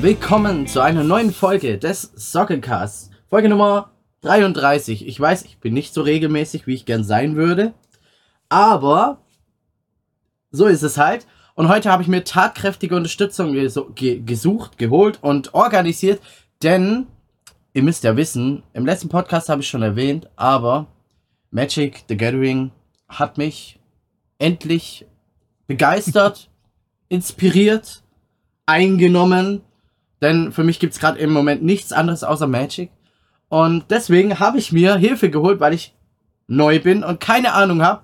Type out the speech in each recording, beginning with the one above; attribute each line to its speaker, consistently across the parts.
Speaker 1: Willkommen zu einer neuen Folge des Sockencasts. Folge Nummer 33. Ich weiß, ich bin nicht so regelmäßig, wie ich gern sein würde. Aber so ist es halt. Und heute habe ich mir tatkräftige Unterstützung ge gesucht, geholt und organisiert. Denn, ihr müsst ja wissen, im letzten Podcast habe ich schon erwähnt, aber Magic the Gathering hat mich endlich begeistert, inspiriert, eingenommen denn für mich gibt es gerade im Moment nichts anderes außer Magic. Und deswegen habe ich mir Hilfe geholt, weil ich neu bin und keine Ahnung habe.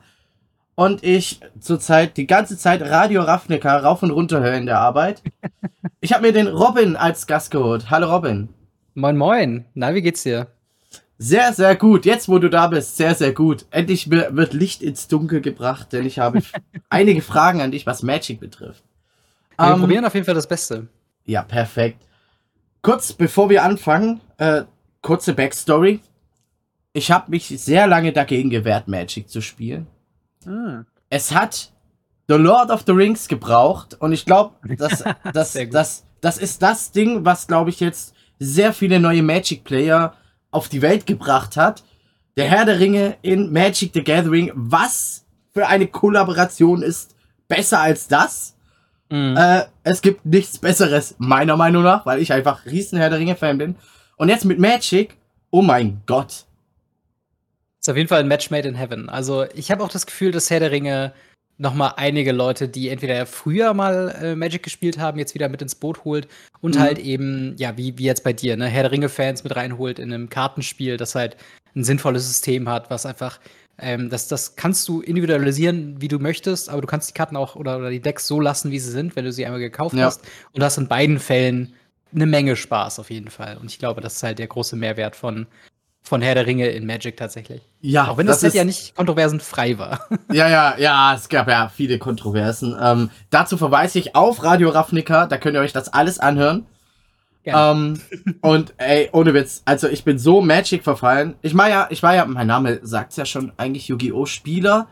Speaker 1: Und ich zurzeit die ganze Zeit Radio Ravnica rauf und runter höre in der Arbeit. Ich habe mir den Robin als Gast geholt. Hallo Robin.
Speaker 2: Moin moin. Na, wie geht's dir?
Speaker 1: Sehr, sehr gut. Jetzt, wo du da bist, sehr, sehr gut. Endlich wird Licht ins Dunkel gebracht, denn ich habe einige Fragen an dich, was Magic betrifft.
Speaker 2: Wir ähm, probieren auf jeden Fall das Beste.
Speaker 1: Ja, perfekt. Kurz bevor wir anfangen, äh, kurze Backstory. Ich habe mich sehr lange dagegen gewehrt, Magic zu spielen. Ah. Es hat The Lord of the Rings gebraucht und ich glaube, das, das, das, das ist das Ding, was, glaube ich, jetzt sehr viele neue Magic-Player auf die Welt gebracht hat. Der Herr der Ringe in Magic the Gathering. Was für eine Kollaboration ist besser als das? Mhm. Äh, es gibt nichts Besseres, meiner Meinung nach, weil ich einfach riesen Herr der Ringe-Fan bin. Und jetzt mit Magic, oh mein Gott.
Speaker 2: Ist auf jeden Fall ein Match made in heaven. Also, ich habe auch das Gefühl, dass Herr der Ringe noch mal einige Leute, die entweder früher mal äh, Magic gespielt haben, jetzt wieder mit ins Boot holt und mhm. halt eben, ja, wie, wie jetzt bei dir, ne, Herr der Ringe-Fans mit reinholt in einem Kartenspiel, das halt ein sinnvolles System hat, was einfach ähm, das, das kannst du individualisieren, wie du möchtest, aber du kannst die Karten auch oder, oder die Decks so lassen, wie sie sind, wenn du sie einmal gekauft ja. hast. Und du hast in beiden Fällen eine Menge Spaß auf jeden Fall. Und ich glaube, das ist halt der große Mehrwert von, von Herr der Ringe in Magic tatsächlich.
Speaker 1: Ja.
Speaker 2: Auch wenn das, das Set ja nicht kontroversenfrei war.
Speaker 1: Ja, ja, ja, es gab ja viele Kontroversen. Ähm, dazu verweise ich auf Radio Ravnica, da könnt ihr euch das alles anhören. Ähm, und ey, ohne Witz, also ich bin so Magic verfallen. Ich war ja, ich war ja, mein Name sagt's ja schon, eigentlich Yu-Gi-Oh! Spieler.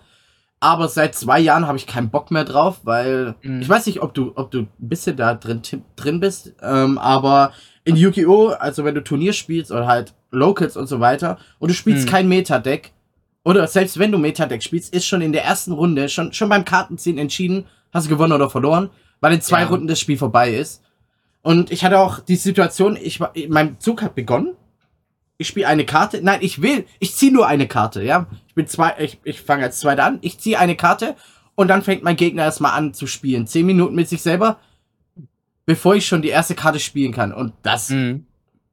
Speaker 1: Aber seit zwei Jahren habe ich keinen Bock mehr drauf, weil mhm. ich weiß nicht, ob du, ob du ein bisschen da drin, drin bist, ähm, aber in Yu-Gi-Oh!, also wenn du Turnier spielst oder halt Locals und so weiter und du spielst mhm. kein Meta-Deck, oder selbst wenn du Meta-Deck spielst, ist schon in der ersten Runde, schon, schon beim Kartenziehen entschieden, hast du gewonnen oder verloren, weil in zwei ja. Runden das Spiel vorbei ist. Und ich hatte auch die Situation, ich war, mein Zug hat begonnen. Ich spiele eine Karte. Nein, ich will, ich ziehe nur eine Karte, ja. Ich bin zwei, ich, ich fange als Zweiter an. Ich ziehe eine Karte und dann fängt mein Gegner erstmal an zu spielen. Zehn Minuten mit sich selber, bevor ich schon die erste Karte spielen kann. Und das, mhm.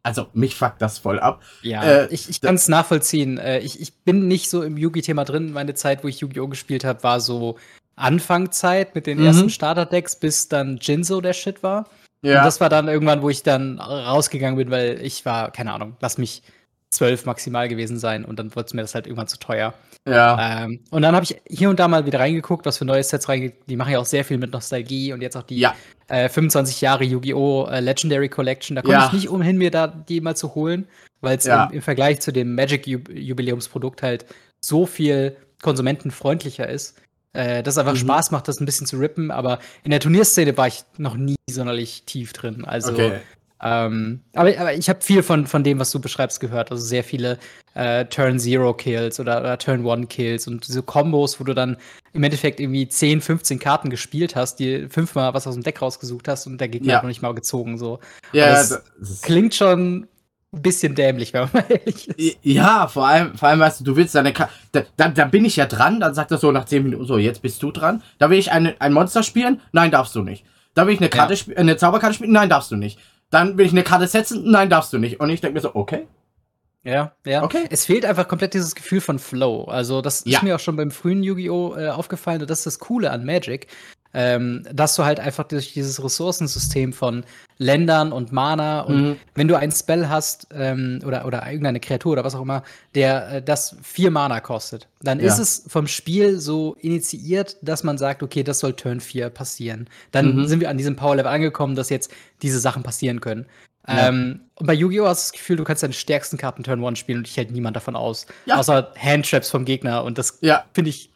Speaker 1: also mich fuckt das voll ab.
Speaker 2: Ja, äh, ich, ich kann es nachvollziehen. Äh, ich, ich bin nicht so im Yugi-Thema drin. Meine Zeit, wo ich Yu-Gi-Oh! gespielt habe, war so Anfangzeit mit den mhm. ersten Starter-Decks, bis dann Jinzo der Shit war. Ja. Und das war dann irgendwann, wo ich dann rausgegangen bin, weil ich war, keine Ahnung, lass mich zwölf maximal gewesen sein und dann wurde mir das halt irgendwann zu teuer. Ja. Ähm, und dann habe ich hier und da mal wieder reingeguckt, was für neue Sets reingeguckt. Die machen ja auch sehr viel mit Nostalgie und jetzt auch die ja. äh, 25 Jahre Yu-Gi-Oh! Äh, Legendary Collection. Da komme ja. ich nicht umhin, mir da die mal zu holen, weil es ja. im, im, Vergleich zu dem Magic-Jubiläumsprodukt halt so viel konsumentenfreundlicher ist äh, das einfach mhm. Spaß macht, das ein bisschen zu rippen, aber in der Turnierszene war ich noch nie sonderlich tief drin. Also, okay. Ähm, aber, aber ich habe viel von, von dem, was du beschreibst, gehört. Also sehr viele äh, Turn Zero Kills oder, oder Turn One Kills und diese Kombos, wo du dann im Endeffekt irgendwie 10, 15 Karten gespielt hast, die fünfmal was aus dem Deck rausgesucht hast und der Gegner ja. hat noch nicht mal gezogen. So. Ja, das, das klingt schon ein bisschen dämlich, wenn man mal
Speaker 1: ehrlich ist. Ja, vor allem, vor allem, weißt du, du willst deine Karte. Da, da, da, bin ich ja dran, dann sagt er so nach 10 Minuten, so, jetzt bist du dran. Da will ich eine, ein Monster spielen? Nein, darfst du nicht. Da will ich eine Karte ja. eine Zauberkarte spielen? Nein, darfst du nicht. Dann will ich eine Karte setzen? Nein, darfst du nicht. Und ich denke mir so, okay.
Speaker 2: Ja, ja. Okay. Es fehlt einfach komplett dieses Gefühl von Flow. Also, das ja. ist mir auch schon beim frühen Yu-Gi-Oh! Äh, aufgefallen und das ist das Coole an Magic ähm, dass du halt einfach durch dieses Ressourcensystem von Ländern und Mana und mhm. wenn du einen Spell hast ähm, oder, oder irgendeine Kreatur oder was auch immer, der äh, das vier Mana kostet, dann ja. ist es vom Spiel so initiiert, dass man sagt, okay, das soll Turn 4 passieren. Dann mhm. sind wir an diesem Power-Level angekommen, dass jetzt diese Sachen passieren können. Ja. Ähm, und bei Yu-Gi-Oh! hast du das Gefühl, du kannst deine stärksten Karten Turn 1 spielen und dich hält niemand davon aus. Ja. Außer Handtraps vom Gegner. Und das finde ich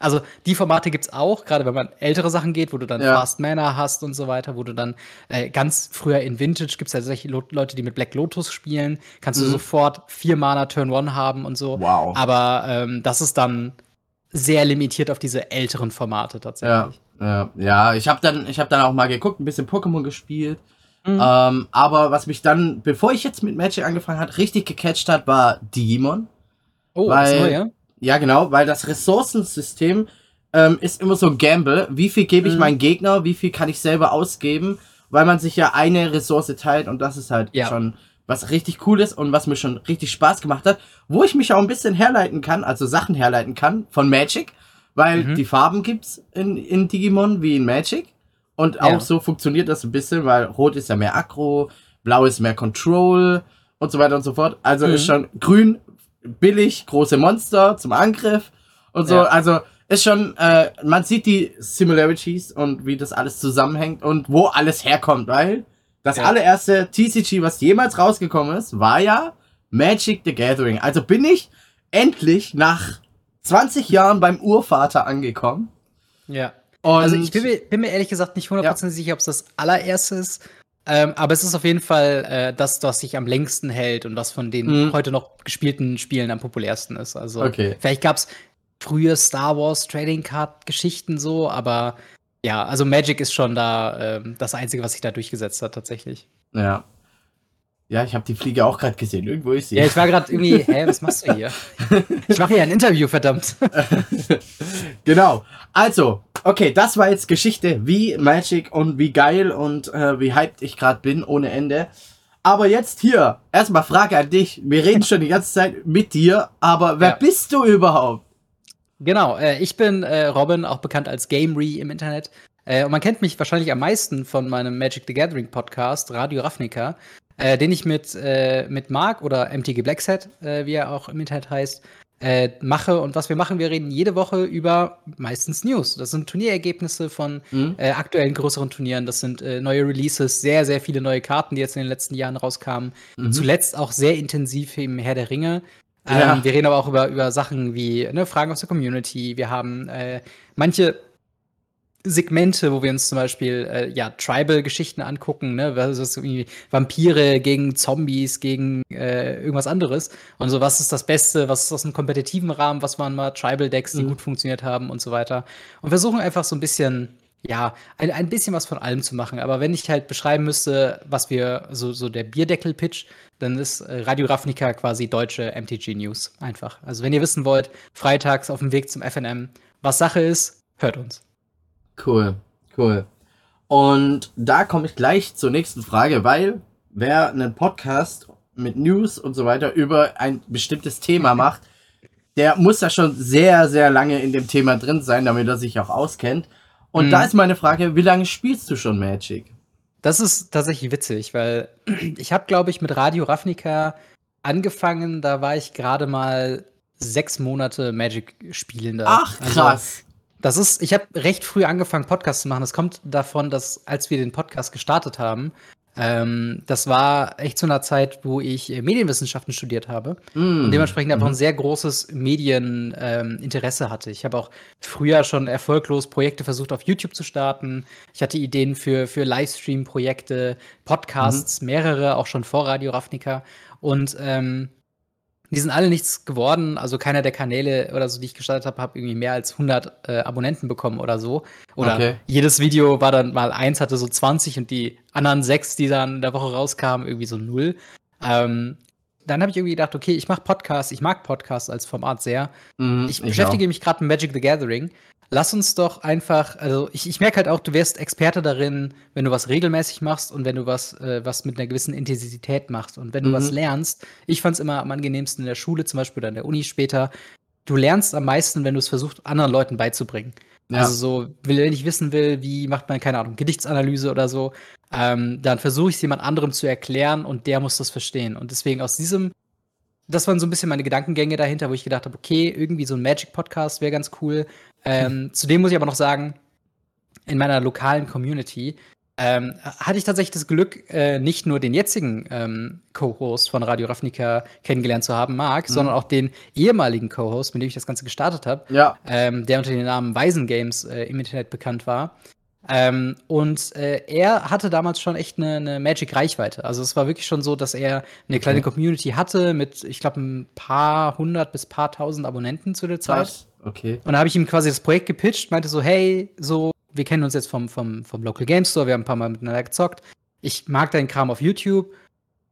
Speaker 2: Also die Formate gibt's auch, gerade wenn man ältere Sachen geht, wo du dann ja. Fast Manner hast und so weiter, wo du dann äh, ganz früher in Vintage gibt's ja solche Leute, die mit Black Lotus spielen, kannst mhm. du sofort vier Mana Turn One haben und so. Wow. Aber ähm, das ist dann sehr limitiert auf diese älteren Formate tatsächlich.
Speaker 1: Ja, ja, ja. ich habe dann, ich habe dann auch mal geguckt, ein bisschen Pokémon gespielt. Mhm. Ähm, aber was mich dann, bevor ich jetzt mit Magic angefangen hat, richtig gecatcht hat, war Digimon. Oh, weil, das Neue? Ja, genau, weil das Ressourcensystem ähm, ist immer so ein Gamble. Wie viel gebe ich mhm. meinem Gegner, wie viel kann ich selber ausgeben, weil man sich ja eine Ressource teilt und das ist halt ja. schon was richtig cool ist und was mir schon richtig Spaß gemacht hat, wo ich mich auch ein bisschen herleiten kann, also Sachen herleiten kann von Magic, weil mhm. die Farben gibt's in, in Digimon wie in Magic und ja. auch so funktioniert das ein bisschen, weil Rot ist ja mehr Aggro, Blau ist mehr Control und so weiter und so fort. Also mhm. ist schon grün billig, große Monster zum Angriff und so. Ja. Also ist schon, äh, man sieht die Similarities und wie das alles zusammenhängt und wo alles herkommt, weil das ja. allererste TCG, was jemals rausgekommen ist, war ja Magic the Gathering. Also bin ich endlich nach 20 Jahren beim Urvater angekommen.
Speaker 2: Ja. Und also ich bin mir, bin mir ehrlich gesagt nicht 100% ja. sicher, ob es das allererste ist. Ähm, aber es ist auf jeden Fall äh, das, was sich am längsten hält und was von den mhm. heute noch gespielten Spielen am populärsten ist. Also okay. vielleicht gab es frühe Star Wars Trading Card Geschichten so, aber ja, also Magic ist schon da äh, das Einzige, was sich da durchgesetzt hat, tatsächlich.
Speaker 1: Ja. Ja, ich habe die Fliege auch gerade gesehen. Irgendwo ist sie.
Speaker 2: Ja, ich war gerade irgendwie, hä, was machst du hier? Ich mache hier ein Interview, verdammt.
Speaker 1: genau. Also, okay, das war jetzt Geschichte, wie Magic und wie geil und äh, wie hyped ich gerade bin, ohne Ende. Aber jetzt hier, erstmal Frage an dich. Wir reden schon die ganze Zeit mit dir, aber wer ja. bist du überhaupt?
Speaker 2: Genau, äh, ich bin äh, Robin, auch bekannt als Gamery im Internet. Äh, und man kennt mich wahrscheinlich am meisten von meinem Magic the Gathering Podcast, Radio Ravnica, äh, den ich mit, äh, mit Mark oder MTG Blackset, äh, wie er auch im Internet heißt, mache. Und was wir machen, wir reden jede Woche über meistens News. Das sind Turnierergebnisse von mhm. aktuellen größeren Turnieren. Das sind neue Releases, sehr, sehr viele neue Karten, die jetzt in den letzten Jahren rauskamen. Mhm. Zuletzt auch sehr intensiv im Herr der Ringe. Ja. Ähm, wir reden aber auch über, über Sachen wie ne, Fragen aus der Community. Wir haben äh, manche Segmente, wo wir uns zum Beispiel äh, ja Tribal-Geschichten angucken, ne, was ist irgendwie Vampire gegen Zombies gegen äh, irgendwas anderes und so. Was ist das Beste? Was ist aus einem kompetitiven Rahmen? Was waren mal Tribal-Decks, die mhm. gut funktioniert haben und so weiter? Und versuchen einfach so ein bisschen ja, ein, ein bisschen was von allem zu machen. Aber wenn ich halt beschreiben müsste, was wir, so, so der Bierdeckel-Pitch, dann ist äh, Radio Ravnica quasi deutsche MTG News. Einfach. Also wenn ihr wissen wollt, freitags auf dem Weg zum FNM, was Sache ist, hört uns.
Speaker 1: Cool, cool. Und da komme ich gleich zur nächsten Frage, weil wer einen Podcast mit News und so weiter über ein bestimmtes Thema macht, der muss ja schon sehr, sehr lange in dem Thema drin sein, damit er sich auch auskennt. Und mhm. da ist meine Frage, wie lange spielst du schon Magic?
Speaker 2: Das ist tatsächlich witzig, weil ich habe, glaube ich, mit Radio Ravnica angefangen, da war ich gerade mal sechs Monate Magic spielender.
Speaker 1: Ach, also, krass. Also,
Speaker 2: das ist, ich habe recht früh angefangen, Podcasts zu machen. Das kommt davon, dass als wir den Podcast gestartet haben, ähm, das war echt zu einer Zeit, wo ich äh, Medienwissenschaften studiert habe mm. und dementsprechend einfach ein mhm. sehr großes Medieninteresse ähm, hatte. Ich habe auch früher schon erfolglos Projekte versucht, auf YouTube zu starten. Ich hatte Ideen für, für Livestream-Projekte, Podcasts, mm. mehrere, auch schon vor Radio Ravnica. Und ähm, die sind alle nichts geworden. Also keiner der Kanäle oder so, die ich gestartet habe, habe irgendwie mehr als 100 äh, Abonnenten bekommen oder so. Oder okay. jedes Video war dann mal eins, hatte so 20 und die anderen sechs, die dann in der Woche rauskamen, irgendwie so null. Ähm, dann habe ich irgendwie gedacht, okay, ich mache Podcasts, ich mag Podcasts als Format sehr. Mm, ich, ich beschäftige auch. mich gerade mit Magic the Gathering lass uns doch einfach, also ich, ich merke halt auch, du wärst Experte darin, wenn du was regelmäßig machst und wenn du was, äh, was mit einer gewissen Intensität machst und wenn du was mhm. lernst. Ich fand es immer am angenehmsten in der Schule, zum Beispiel oder in der Uni später. Du lernst am meisten, wenn du es versuchst, anderen Leuten beizubringen. Ja. Also so, wenn ich wissen will, wie macht man, keine Ahnung, Gedichtsanalyse oder so, ähm, dann versuche ich es jemand anderem zu erklären und der muss das verstehen. Und deswegen aus diesem das waren so ein bisschen meine Gedankengänge dahinter, wo ich gedacht habe, okay, irgendwie so ein Magic-Podcast wäre ganz cool. Ähm, hm. Zudem muss ich aber noch sagen, in meiner lokalen Community ähm, hatte ich tatsächlich das Glück, äh, nicht nur den jetzigen ähm, Co-Host von Radio Ravnica kennengelernt zu haben, Marc, mhm. sondern auch den ehemaligen Co-Host, mit dem ich das Ganze gestartet habe,
Speaker 1: ja.
Speaker 2: ähm, der unter dem Namen Weisen Games äh, im Internet bekannt war. Ähm, und äh, er hatte damals schon echt eine, eine Magic-Reichweite. Also es war wirklich schon so, dass er eine okay. kleine Community hatte mit, ich glaube, ein paar hundert bis paar tausend Abonnenten zu der Zeit.
Speaker 1: Was? Okay.
Speaker 2: Und da habe ich ihm quasi das Projekt gepitcht, meinte so, hey, so, wir kennen uns jetzt vom, vom, vom Local Game Store, wir haben ein paar Mal miteinander gezockt. Ich mag deinen Kram auf YouTube.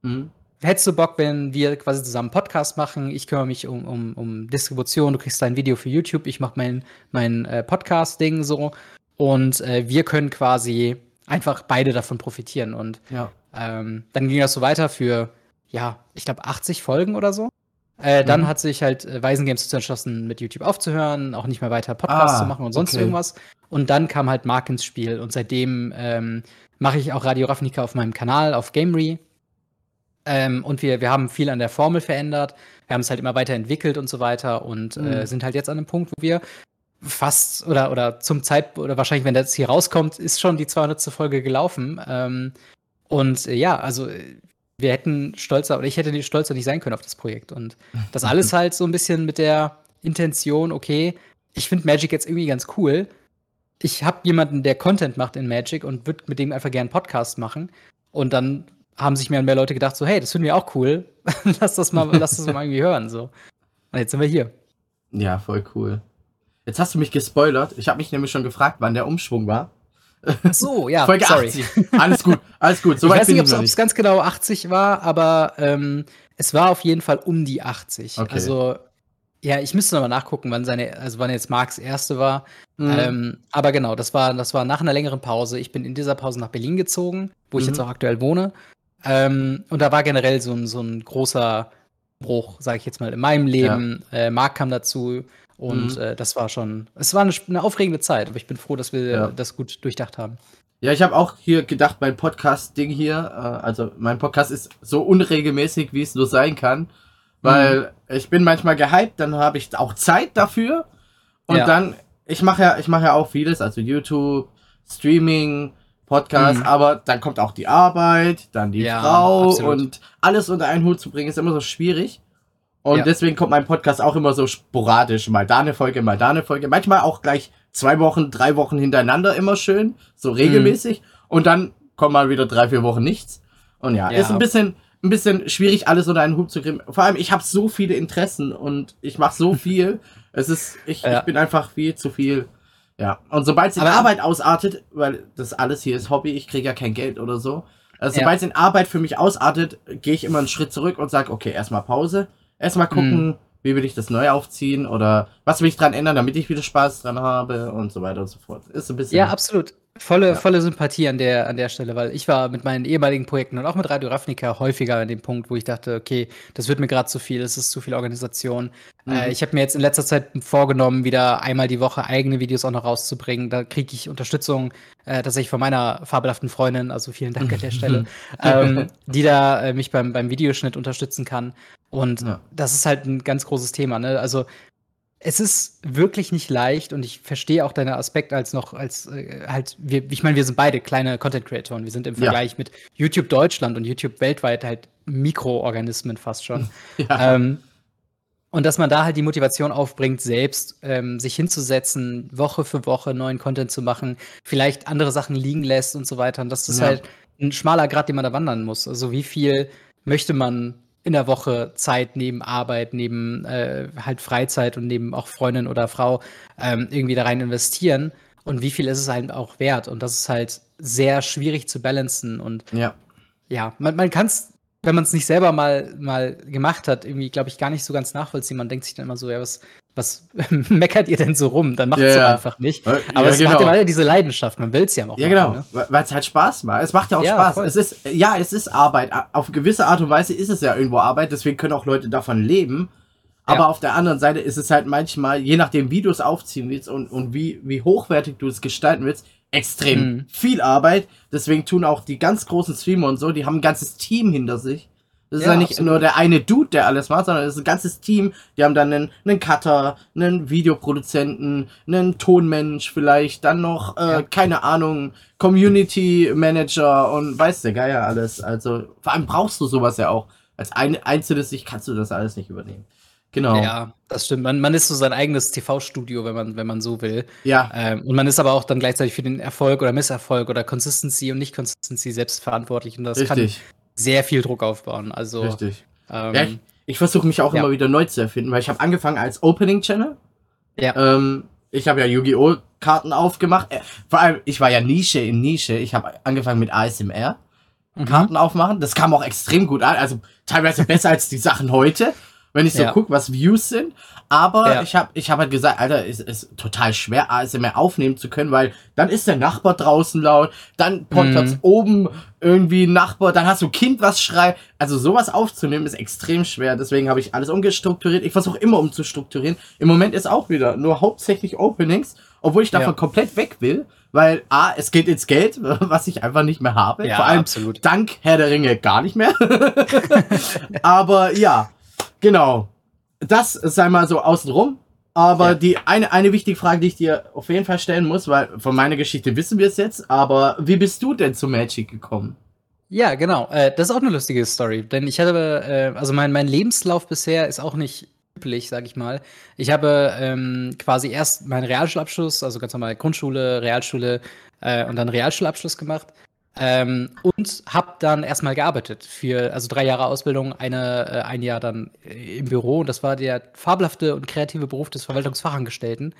Speaker 2: Mhm. Hättest du Bock, wenn wir quasi zusammen Podcast machen? Ich kümmere mich um, um, um Distribution, du kriegst dein Video für YouTube, ich mache mein, mein äh, Podcast-Ding so. Und äh, wir können quasi einfach beide davon profitieren. Und
Speaker 1: ja.
Speaker 2: ähm, dann ging das so weiter für, ja, ich glaube, 80 Folgen oder so. Äh, dann mhm. hat sich halt äh, Weisengames dazu entschlossen, mit YouTube aufzuhören, auch nicht mehr weiter Podcasts ah, zu machen und sonst okay. irgendwas. Und dann kam halt Mark ins Spiel und seitdem ähm, mache ich auch Radio Ravnica auf meinem Kanal auf Gamery. Ähm, und wir, wir haben viel an der Formel verändert. Wir haben es halt immer weiterentwickelt und so weiter und äh, mhm. äh, sind halt jetzt an einem Punkt, wo wir fast oder, oder zum Zeitpunkt, oder wahrscheinlich, wenn das hier rauskommt, ist schon die 200. Folge gelaufen. Ähm, und äh, ja, also wir hätten stolzer, oder ich hätte stolzer nicht sein können auf das Projekt. Und das alles halt so ein bisschen mit der Intention, okay, ich finde Magic jetzt irgendwie ganz cool. Ich habe jemanden, der Content macht in Magic und würde mit dem einfach gerne einen Podcast machen. Und dann haben sich mehr und mehr Leute gedacht, so, hey, das finden wir auch cool. lass das mal, lass das mal irgendwie hören. So. Und jetzt sind wir hier.
Speaker 1: Ja, voll cool. Jetzt hast du mich gespoilert. Ich habe mich nämlich schon gefragt, wann der Umschwung war.
Speaker 2: Ach so, ja,
Speaker 1: Folge sorry. 80. Alles gut, alles gut.
Speaker 2: So ich weiß nicht, ob es ganz genau 80 war, aber ähm, es war auf jeden Fall um die 80. Okay. Also, ja, ich müsste nochmal nachgucken, wann seine, also wann jetzt Marks erste war. Mhm. Ähm, aber genau, das war, das war nach einer längeren Pause. Ich bin in dieser Pause nach Berlin gezogen, wo mhm. ich jetzt auch aktuell wohne. Ähm, und da war generell so ein, so ein großer Bruch, sage ich jetzt mal, in meinem Leben. Ja. Äh, Marc kam dazu. Und mhm. äh, das war schon, es war eine, eine, aufregende Zeit, aber ich bin froh, dass wir ja. das gut durchdacht haben.
Speaker 1: Ja, ich habe auch hier gedacht, mein Podcast-Ding hier, äh, also mein Podcast ist so unregelmäßig, wie es nur sein kann, weil mhm. ich bin manchmal gehypt, dann habe ich auch Zeit dafür und ja. dann, ich mache ja, ich mache ja auch vieles, also YouTube, Streaming, Podcast, mhm. aber dann kommt auch die Arbeit, dann die ja, Frau absolut. und alles unter einen Hut zu bringen, ist immer so schwierig. Und ja. deswegen kommt mein Podcast auch immer so sporadisch. Mal da eine Folge, mal da eine Folge. Manchmal auch gleich zwei Wochen, drei Wochen hintereinander immer schön. So regelmäßig. Mhm. Und dann kommt mal wieder drei, vier Wochen nichts. Und ja, ja, ist ein bisschen, ein bisschen schwierig, alles unter einen Hut zu kriegen. Vor allem, ich habe so viele Interessen und ich mache so viel. es ist, ich, ja. ich bin einfach viel zu viel. Ja. Und sobald es in Arbeit ausartet, weil das alles hier ist Hobby, ich kriege ja kein Geld oder so. Also, sobald es in Arbeit für mich ausartet, gehe ich immer einen Schritt zurück und sage, okay, erstmal Pause erstmal gucken, mhm. wie will ich das neu aufziehen oder was will ich dran ändern, damit ich wieder Spaß dran habe und so weiter und so fort. Ist ein bisschen.
Speaker 2: Ja, absolut. Volle, ja. volle Sympathie an der, an der Stelle, weil ich war mit meinen ehemaligen Projekten und auch mit Radio Ravnica häufiger an dem Punkt, wo ich dachte, okay, das wird mir gerade zu viel, es ist zu viel Organisation. Äh, mhm. Äh, ich habe mir jetzt in letzter Zeit vorgenommen, wieder einmal die Woche eigene Videos auch noch rauszubringen. Da kriege ich Unterstützung äh, tatsächlich von meiner fabelhaften Freundin, also vielen Dank an der Stelle, ähm, die da äh, mich beim, beim Videoschnitt unterstützen kann. Und ja. das ist halt ein ganz großes Thema. Ne? Also es ist wirklich nicht leicht und ich verstehe auch deinen Aspekt als noch als äh, halt wir ich meine wir sind beide kleine Content Creatoren wir sind im Vergleich ja. mit YouTube Deutschland und YouTube weltweit halt Mikroorganismen fast schon ja. ähm, und dass man da halt die Motivation aufbringt selbst ähm, sich hinzusetzen Woche für Woche neuen Content zu machen vielleicht andere Sachen liegen lässt und so weiter und das ist ja. halt ein schmaler Grad den man da wandern muss also wie viel möchte man in der Woche Zeit neben Arbeit, neben äh, halt Freizeit und neben auch Freundin oder Frau ähm, irgendwie da rein investieren und wie viel ist es halt auch wert. Und das ist halt sehr schwierig zu balancen. Und
Speaker 1: ja,
Speaker 2: ja man, man kann es, wenn man es nicht selber mal, mal gemacht hat, irgendwie, glaube ich, gar nicht so ganz nachvollziehen. Man denkt sich dann immer so, ja, was, was meckert ihr denn so rum? Dann macht es ja, ja. einfach nicht. Aber ja, es genau. hat ja diese Leidenschaft, man will es ja auch.
Speaker 1: Ja, machen, genau, ne? weil es halt Spaß macht. Es macht ja auch Spaß. Voll. Es ist, ja, es ist Arbeit. Auf gewisse Art und Weise ist es ja irgendwo Arbeit, deswegen können auch Leute davon leben. Aber auf der anderen Seite ist es halt manchmal, je nachdem, wie du es aufziehen willst und, und wie, wie hochwertig du es gestalten willst, extrem mhm. viel Arbeit. Deswegen tun auch die ganz großen Streamer und so, die haben ein ganzes Team hinter sich, Das ist ja, ja nicht absolut. nur der eine Dude, der alles macht, sondern es ist ein ganzes Team. Die haben dann einen, einen Cutter, einen Videoproduzenten, einen Tonmensch vielleicht, dann noch, äh, ja. keine Ahnung, Community Manager und weiß der Geier alles. Also vor allem brauchst du sowas ja auch. Als ein einzelnes Sicht kannst du das alles nicht übernehmen. Genau.
Speaker 2: Ja, das stimmt. Man, man ist so sein eigenes TV-Studio, wenn man, wenn man so will.
Speaker 1: Ja.
Speaker 2: Ähm, und man ist aber auch dann gleichzeitig für den Erfolg oder Misserfolg oder Consistency und Nicht-Consistency selbst verantwortlich. Und das Richtig. kann sehr viel Druck aufbauen. Also,
Speaker 1: Richtig. Ähm, ja, ich, ich versuche mich auch ja. immer wieder neu zu erfinden, weil ich habe angefangen als Opening-Channel. Ja. Ähm, ich habe ja Yu-Gi-Oh! Karten aufgemacht. Äh, vor allem, ich war ja Nische in Nische. Ich habe angefangen mit ASMR. Mhm. Karten aufmachen. Das kam auch extrem gut an. Also teilweise besser als die Sachen heute wenn ich so ja. gucke, was Views sind. Aber ja. ich habe ich hab halt gesagt, Alter, es ist total schwer, ASMR aufnehmen zu können, weil dann ist der Nachbar draußen laut, dann Podcast mhm. oben irgendwie ein Nachbar, dann hast du Kind, was schreit. Also sowas aufzunehmen ist extrem schwer. Deswegen habe ich alles umgestrukturiert. Ich versuche immer umzustrukturieren. Im Moment ist auch wieder nur hauptsächlich Openings, obwohl ich davon ja. komplett weg will. Weil A, es geht ins Geld, was ich einfach nicht mehr habe. Ja, Vor allem absolut. dank Herr der Ringe gar nicht mehr. Aber ja, Genau. Das sei mal so außenrum. Aber ja. die eine, eine wichtige Frage, die ich dir auf jeden Fall stellen muss, weil von meiner Geschichte wissen wir es jetzt, aber wie bist du denn zu Magic gekommen?
Speaker 2: Ja, genau. Äh, das ist auch eine lustige Story. Denn ich hatte, äh, also mein, mein Lebenslauf bisher ist auch nicht üblich, sag ich mal. Ich habe ähm, quasi erst meinen Realschulabschluss, also ganz normal Grundschule, Realschule äh, und dann Realschulabschluss gemacht. Ähm, und habe dann erstmal gearbeitet für, also drei Jahre Ausbildung, eine, äh, ein Jahr dann äh, im Büro. Und das war der fabelhafte und kreative Beruf des Verwaltungsfachangestellten.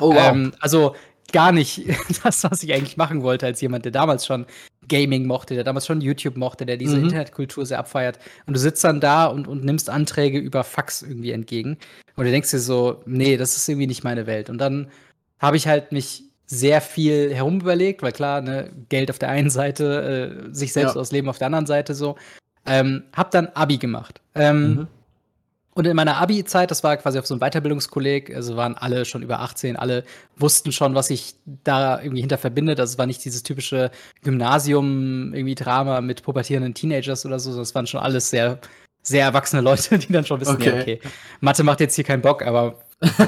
Speaker 2: Oh, wow. Ähm, also gar nicht das, was ich eigentlich machen wollte, als jemand, der damals schon Gaming mochte, der damals schon YouTube mochte, der diese mhm. Internetkultur sehr abfeiert. Und du sitzt dann da und, und nimmst Anträge über Fax irgendwie entgegen. Und du denkst dir so, nee, das ist irgendwie nicht meine Welt. Und dann habe ich halt mich sehr viel herum überlegt, weil klar, ne, Geld auf der einen Seite, äh, sich selbst ja. ausleben auf der anderen Seite so. Ähm, hab dann Abi gemacht. Ähm, mhm. Und in meiner Abi-Zeit, das war quasi auf so einem Weiterbildungskolleg, also waren alle schon über 18, alle wussten schon, was sich da irgendwie hinter verbindet. Also es war nicht dieses typische Gymnasium, irgendwie Drama mit pubertierenden Teenagers oder so, sondern es waren schon alles sehr, sehr erwachsene Leute, die dann schon wissen, okay. Ja, okay, Mathe macht jetzt hier keinen Bock, aber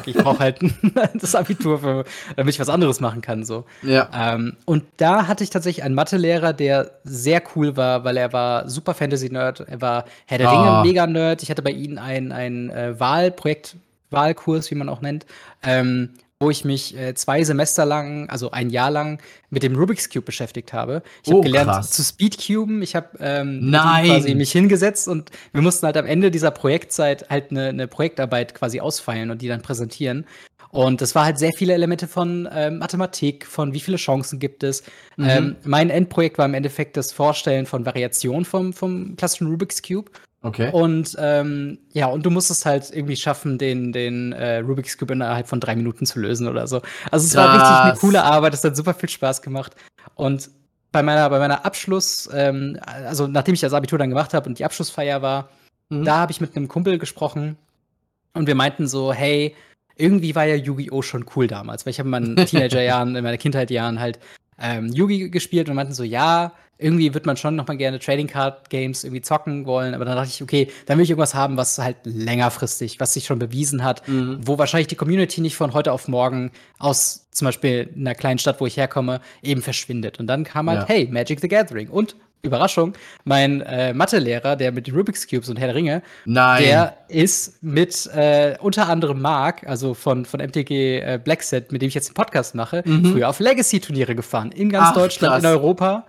Speaker 2: ich brauche halt das Abitur, für, damit ich was anderes machen kann. So.
Speaker 1: Ja.
Speaker 2: Ähm, und da hatte ich tatsächlich einen Mathelehrer, der sehr cool war, weil er war super Fantasy-Nerd, er war Herr der Ringe, oh. Mega-Nerd. Ich hatte bei ihm einen, einen äh, Wahlprojekt, Wahlkurs, wie man auch nennt, ähm, wo ich mich äh, zwei Semester lang, also ein Jahr lang, mit dem Rubik's Cube beschäftigt habe. Ich oh, habe gelernt krass. zu Speedcuben. Ich habe ähm, quasi mich hingesetzt und wir mussten halt am Ende dieser Projektzeit halt eine, eine Projektarbeit quasi ausfeilen und die dann präsentieren. Und das war halt sehr viele Elemente von ähm, Mathematik, von wie viele Chancen gibt es. Mhm. Ähm, mein Endprojekt war im Endeffekt das Vorstellen von Variationen vom, vom klassischen Rubik's Cube.
Speaker 1: Okay.
Speaker 2: Und ähm, ja, und du musst es halt irgendwie schaffen, den, den äh, Rubik's Cube innerhalb von drei Minuten zu lösen oder so. Also es das. war richtig eine coole Arbeit, es hat super viel Spaß gemacht. Und bei meiner, bei meiner Abschluss, ähm, also nachdem ich das Abitur dann gemacht habe und die Abschlussfeier war, mhm. da habe ich mit einem Kumpel gesprochen und wir meinten so, hey, irgendwie war ja Yu-Gi-Oh! schon cool damals, weil ich habe in meinen Teenagerjahren, in meiner Kindheitjahren halt ähm, Yugi gespielt und meinten so, ja, irgendwie wird man schon noch mal gerne Trading Card Games irgendwie zocken wollen, aber dann dachte ich, okay, dann will ich irgendwas haben, was halt längerfristig, was sich schon bewiesen hat, mhm. wo wahrscheinlich die Community nicht von heute auf morgen aus zum Beispiel einer kleinen Stadt, wo ich herkomme, eben verschwindet. Und dann kam halt, ja. hey, Magic the Gathering und Überraschung, mein äh, Mathelehrer, der mit den Rubik's Cubes und Herr der Ringe,
Speaker 1: Nein.
Speaker 2: der ist mit äh, unter anderem Mark, also von, von MTG äh, Blackset, mit dem ich jetzt den Podcast mache, mhm. früher auf Legacy-Turniere gefahren. In ganz Ach, Deutschland, krass. in Europa.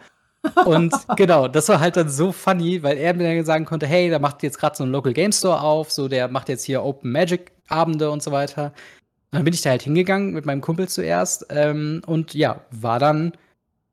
Speaker 2: Und genau, das war halt dann so funny, weil er mir dann sagen konnte, hey, da macht jetzt gerade so ein Local Game Store auf, so der macht jetzt hier Open Magic Abende und so weiter. Und dann bin ich da halt hingegangen mit meinem Kumpel zuerst ähm, und ja, war dann